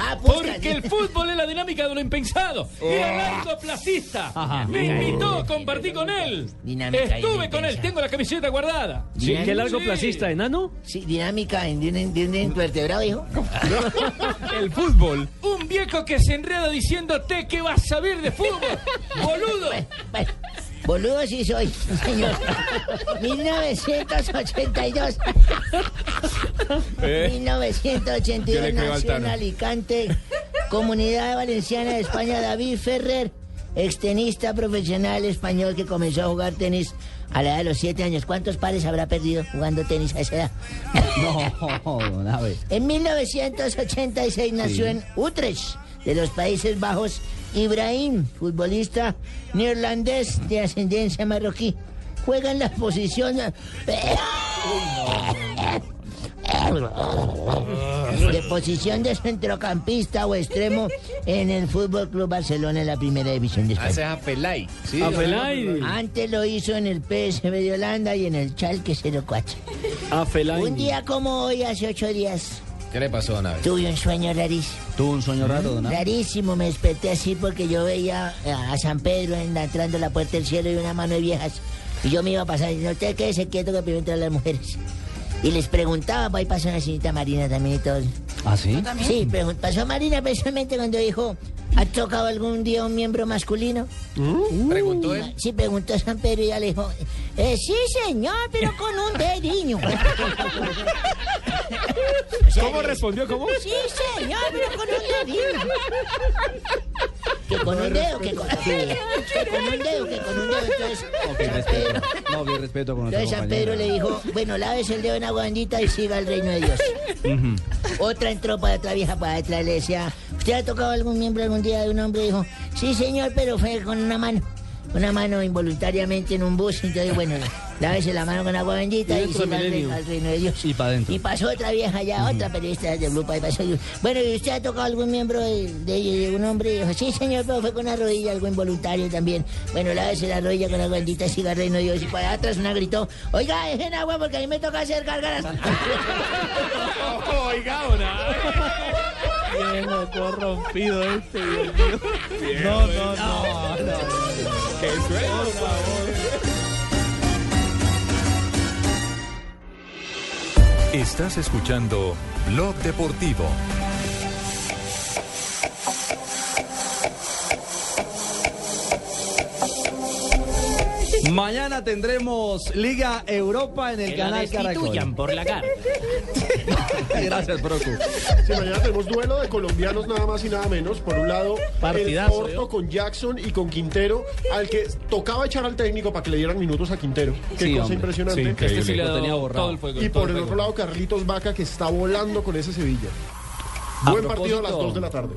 S5: Ah.
S10: Porque el fútbol es la dinámica de lo impensado. Era largoplacista.
S4: Ajá.
S10: Me invitó, compartí con él.
S5: Dinámica y
S10: Estuve con él, tengo la camiseta guardada.
S5: Sí,
S10: ¿Qué largo placista, enano?
S5: Sí, dinámica en- de un invertebrado, hijo. [LAUGHS]
S10: El fútbol. Un viejo que se enreda diciéndote que vas a saber de fútbol. [LAUGHS] Boludo.
S5: Bueno, boludo sí soy, señor. [LAUGHS] 1982.
S22: Eh.
S5: 1982
S22: Yo le creo al
S5: nació en. Alicante, Comunidad Valenciana de España, David Ferrer, extenista profesional español que comenzó a jugar tenis a la edad de los 7 años. ¿Cuántos pares habrá perdido jugando tenis a esa edad? [LAUGHS]
S4: No, don Abe.
S5: En 1986 nació en Utrecht, de los Países Bajos, Ibrahim, futbolista neerlandés de ascendencia marroquí. Juega en la posición de posición de centrocampista o extremo en el Fútbol Club Barcelona en la Primera División de España.
S22: a Pelay. Sí,
S10: A Fellaini.
S5: Antes lo hizo en el PSV de Holanda y en el Schalke 04.
S10: A Fellaini.
S5: Un día como hoy, hace ocho días,
S22: ¿Qué le pasó, Nave?
S5: tuve un sueño rarísimo.
S4: Tuvo un sueño raro, don Abe.
S5: Rarísimo, me desperté así porque yo veía a San Pedro entrando a la puerta del cielo y una mano de viejas. Y yo me iba a pasar, y no usted quédese quieto que primero entran las mujeres. Y les preguntaba, pues ahí pasó una señorita Marina también y todo.
S4: ¿Ah, sí?
S5: Sí, pasó Marina precisamente cuando dijo, ¿ha tocado algún día un miembro masculino?
S22: ¿Preguntó él?
S5: Sí, preguntó San Pedro y ella le dijo, eh, sí señor, pero con un dediño. [LAUGHS]
S10: ¿Cómo respondió? ¿Cómo?
S5: Sí, señor, pero con un dedito. Que con un dedo, que con, [LAUGHS] que con un dedo, que con un dedo. Entonces,
S4: respeto. No, bien respeto con
S5: entonces San Pedro le dijo, bueno, lávese el dedo en agua bendita y siga el reino de Dios. Otra entró para otra vieja para detrás, le decía, ¿usted ha tocado algún miembro algún día de un hombre? Dijo, sí, señor, pero fue con una mano. Una mano involuntariamente en un bus. Entonces, bueno, [LAUGHS] lávese la mano con agua bendita
S10: Y
S5: y, siga al, al reino de Dios.
S4: Y para adentro.
S5: Y pasó otra vieja ya, otra periodista de Blue Pie, pasó. Bueno, ¿y usted ha tocado algún miembro de, de, de un hombre? Y dijo, sí, señor, pero fue con una rodilla, algo involuntario también. Bueno, lávese la rodilla con agua bendita y siga el reino de Dios. Y para atrás una gritó, oiga, dejen agua porque a mí me toca hacer gárgaras. [LAUGHS]
S10: Oiga, una.
S63: Viejo corrompido este, Dios mío. No.
S22: ¿Qué suena?
S30: Estás escuchando Blog Deportivo.
S4: Mañana tendremos Liga Europa en el canal Caracol.
S10: por la cara. [LAUGHS] [LAUGHS]
S4: Gracias, Procu.
S8: Sí, mañana tenemos duelo de colombianos nada más y nada menos. Por un lado,
S63: Partidazo,
S8: el Porto
S63: ¿yo?
S8: con Jackson y con Quintero, al que tocaba echar al técnico para que le dieran minutos a Quintero. Qué
S4: Sí,
S8: cosa
S4: hombre.
S8: impresionante.
S22: Sí.
S10: Este sí le
S4: Lo
S10: ha
S4: tenía borrado.
S10: todo el fuego.
S8: y
S10: todo
S8: por el otro lado, Carlitos Vaca, que está volando con ese Sevilla.
S4: A
S8: Buen partido a las
S4: propósito-
S8: 2 de la tarde.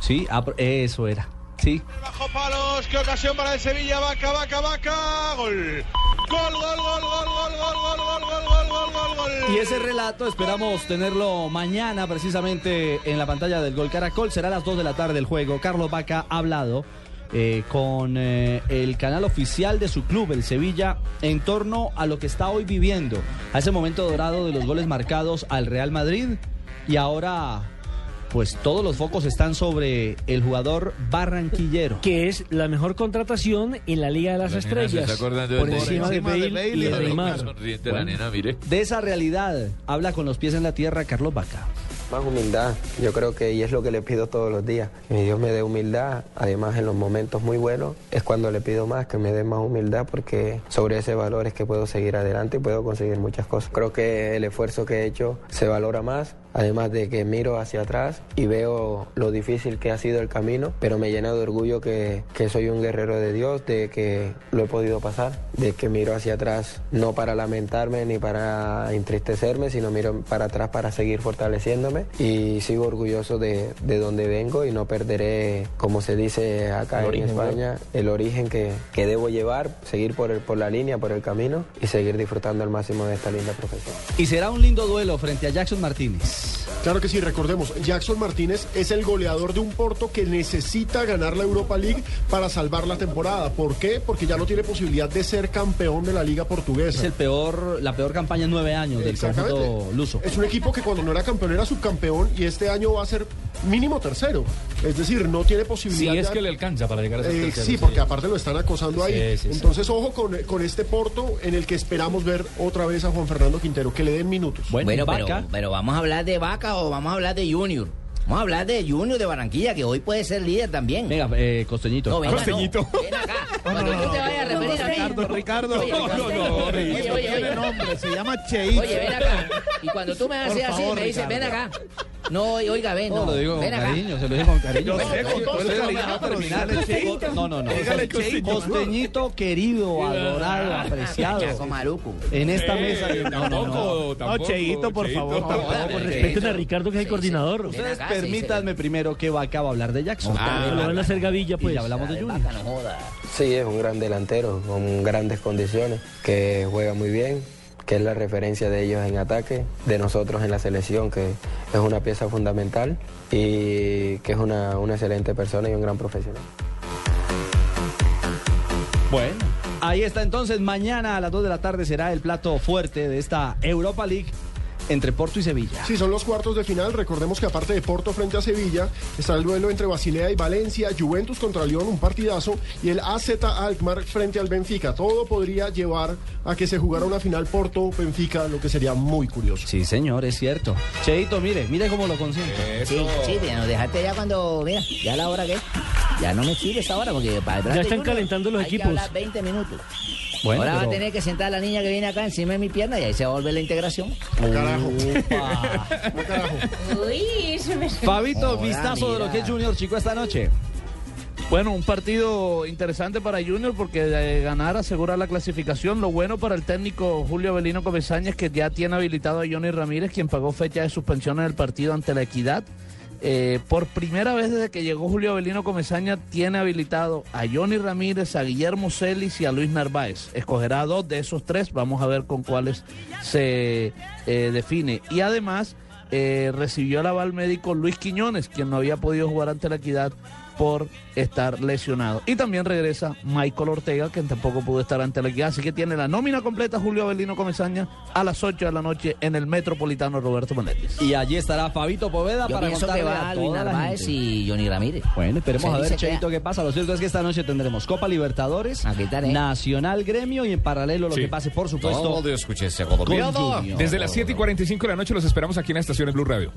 S4: Sí, eso era. Sí.
S60: Bajo palos, qué ocasión para el Sevilla, vaca, vaca, vaca, gol. Gol, gol, gol, gol, gol, gol, gol, gol, gol, gol, gol, gol, gol.
S4: Y ese relato esperamos tenerlo mañana precisamente en la pantalla del Gol Caracol. Será a las 2 de la tarde el juego. Carlos Vaca ha hablado eh, con eh, el canal oficial de su club, el Sevilla, en torno a lo que está hoy viviendo, a ese momento dorado de los goles marcados al Real Madrid y ahora pues todos los focos están sobre el jugador barranquillero.
S6: Que es la mejor contratación en la Liga de las
S19: La nena se
S6: Estrellas.
S19: está
S6: por
S19: de
S6: encima de
S19: Bale. De Bale y de
S6: Neymar.
S19: nena, mire.
S4: De esa realidad habla con los pies en la tierra Carlos Vaca.
S64: Más humildad, yo creo que y es lo que le pido todos los días. Que mi Dios me dé humildad, además en los momentos muy buenos es cuando le pido más, que me dé más humildad porque sobre ese valor es que puedo seguir adelante y puedo conseguir muchas cosas. Creo que el esfuerzo que he hecho se valora más, además de que miro hacia atrás y veo lo difícil que ha sido el camino, pero me llena de orgullo que, que soy un guerrero de Dios, de que lo he podido pasar, de que miro hacia atrás no para lamentarme ni para entristecerme, sino miro para atrás para seguir fortaleciéndome y sigo orgulloso de, de donde vengo y no perderé, como se dice acá
S4: El
S64: en
S4: origen,
S64: España, el origen que, que debo llevar, seguir por, el, por la línea, por el camino y seguir disfrutando al máximo de esta linda profesión.
S4: Y será un lindo duelo frente a Jackson Martínez.
S8: Claro que sí, recordemos, Jackson Martínez es el goleador de un Porto que necesita ganar la Europa League para salvar la temporada. ¿Por qué? Porque ya no tiene posibilidad de ser campeón de la Liga Portuguesa.
S4: Es el peor, la peor campaña en nueve años del conjunto luso.
S8: Es un equipo que cuando no era campeón era subcampeón y este año va a ser mínimo tercero. Es decir, no tiene posibilidad.
S22: Si es
S8: ya-
S22: que le alcanza para llegar a ser
S8: Eh,
S22: tercero,
S8: sí, porque aparte lo están acosando ahí.
S22: Sí, sí, sí.
S8: Entonces, ojo con, con este Porto en el que esperamos ver otra vez a Juan Fernando Quintero, que le den minutos.
S10: Bueno, pero, pero vamos a hablar de Vaca o vamos a hablar de Junior. Vamos a hablar de Junior de Barranquilla, que hoy puede ser líder también.
S4: Venga, eh, Costeñito.
S10: No, venga, no.
S4: Costeñito.
S10: Ven acá. [LAUGHS] Cuando tú te vayas a referir a mí.
S7: Ricardo, Ricardo.
S10: Oye,
S7: No, no, no,
S10: oye,
S7: Ricardo
S10: oye,
S7: tiene
S10: oye.
S7: nombre, se llama Cheito.
S10: Oye, ven acá. Y cuando tú me haces así,
S7: favor,
S10: me dices, ven acá. No, oiga, ven,
S4: No,
S10: no.
S4: lo digo con
S10: acá.
S4: cariño, se lo digo con cariño.
S10: Yo sé, con todo el cariño,
S4: no. No, no. Costeñito querido, adorado, apreciado. En esta mesa. No, no, no.
S7: No, Cheito, por favor.
S6: Por respeten a Ricardo, que es el coordinador.
S4: Ustedes permítanme primero que va a hablar de Jackson.
S6: Ah, lo van a hacer Gavilla, pues.
S4: Y ya hablamos de Junior.
S64: Sí, es un gran delantero, con grandes condiciones, que juega muy bien, que es la referencia de ellos en ataque, de nosotros en la selección, que es una pieza fundamental y que es una, una excelente persona y un gran profesional.
S4: Bueno, ahí está entonces. Mañana a las 2 de la tarde será el plato fuerte de esta Europa League entre Porto y Sevilla.
S8: Sí, son los cuartos de final. Recordemos que aparte de Porto frente a Sevilla, está el duelo entre Basilea y Valencia, Juventus contra Lyon, un partidazo, y el AZ Alkmaar frente al Benfica. Todo podría llevar a que se jugara una final Porto-Benfica, lo que sería muy curioso.
S4: Sí, señor, es cierto. Cheito, mire, mire cómo lo consiento.
S10: Sí, sí, te nos dejaste ya cuando, mira, ya la hora que es. Ya no me sirve esa hora porque para el
S6: Ya están calentando los
S10: hay que
S6: equipos.
S10: hablar 20 minutos.
S4: Bueno,
S10: Ahora va a
S4: pero-
S10: tener que sentar a la niña que viene acá encima de mi pierna y ahí se va a volver la integración. [LAUGHS]
S8: Carajo.
S5: Uy, se me...
S4: Fabito,
S10: Hola,
S4: vistazo de lo
S10: mira.
S4: que es Junior Chico esta noche.
S12: Bueno, un partido interesante para Junior porque de ganar asegura la clasificación. Lo bueno para el técnico Julio Belino Comesaña es que ya tiene habilitado a Johnny Ramírez, quien pagó fecha de suspensión en el partido ante la Equidad. Eh, por primera vez desde que llegó Julio Belino Comesaña, tiene habilitado a Johnny Ramírez, a Guillermo Celis y a Luis Narváez. Escogerá dos de esos tres. Vamos a ver con cuáles se eh, define. Y además eh, recibió el aval médico Luis Quiñones, quien no había podido jugar ante la Equidad por estar lesionado. Y también regresa Michael Ortega, quien tampoco pudo estar ante la equidad. Así que tiene la nómina completa Julio Avelino Comesaña a las 8 de la noche en el Metropolitano Roberto Menéndez.
S4: Y allí estará Fabito Poveda
S10: Yo
S4: para
S10: pienso que
S4: contarle
S10: va
S4: a toda la gente.
S10: y Johnny Ramírez.
S4: Bueno, esperemos a ver,
S10: que-
S4: Cheito, qué pasa. Lo cierto es que esta noche tendremos Copa Libertadores, Nacional Gremio y en paralelo lo
S13: Sí.
S4: que pase, por supuesto,
S13: Todo
S4: con Junior.
S13: Desde las 7 y 45 de la noche los esperamos aquí en la estación de Blue Radio.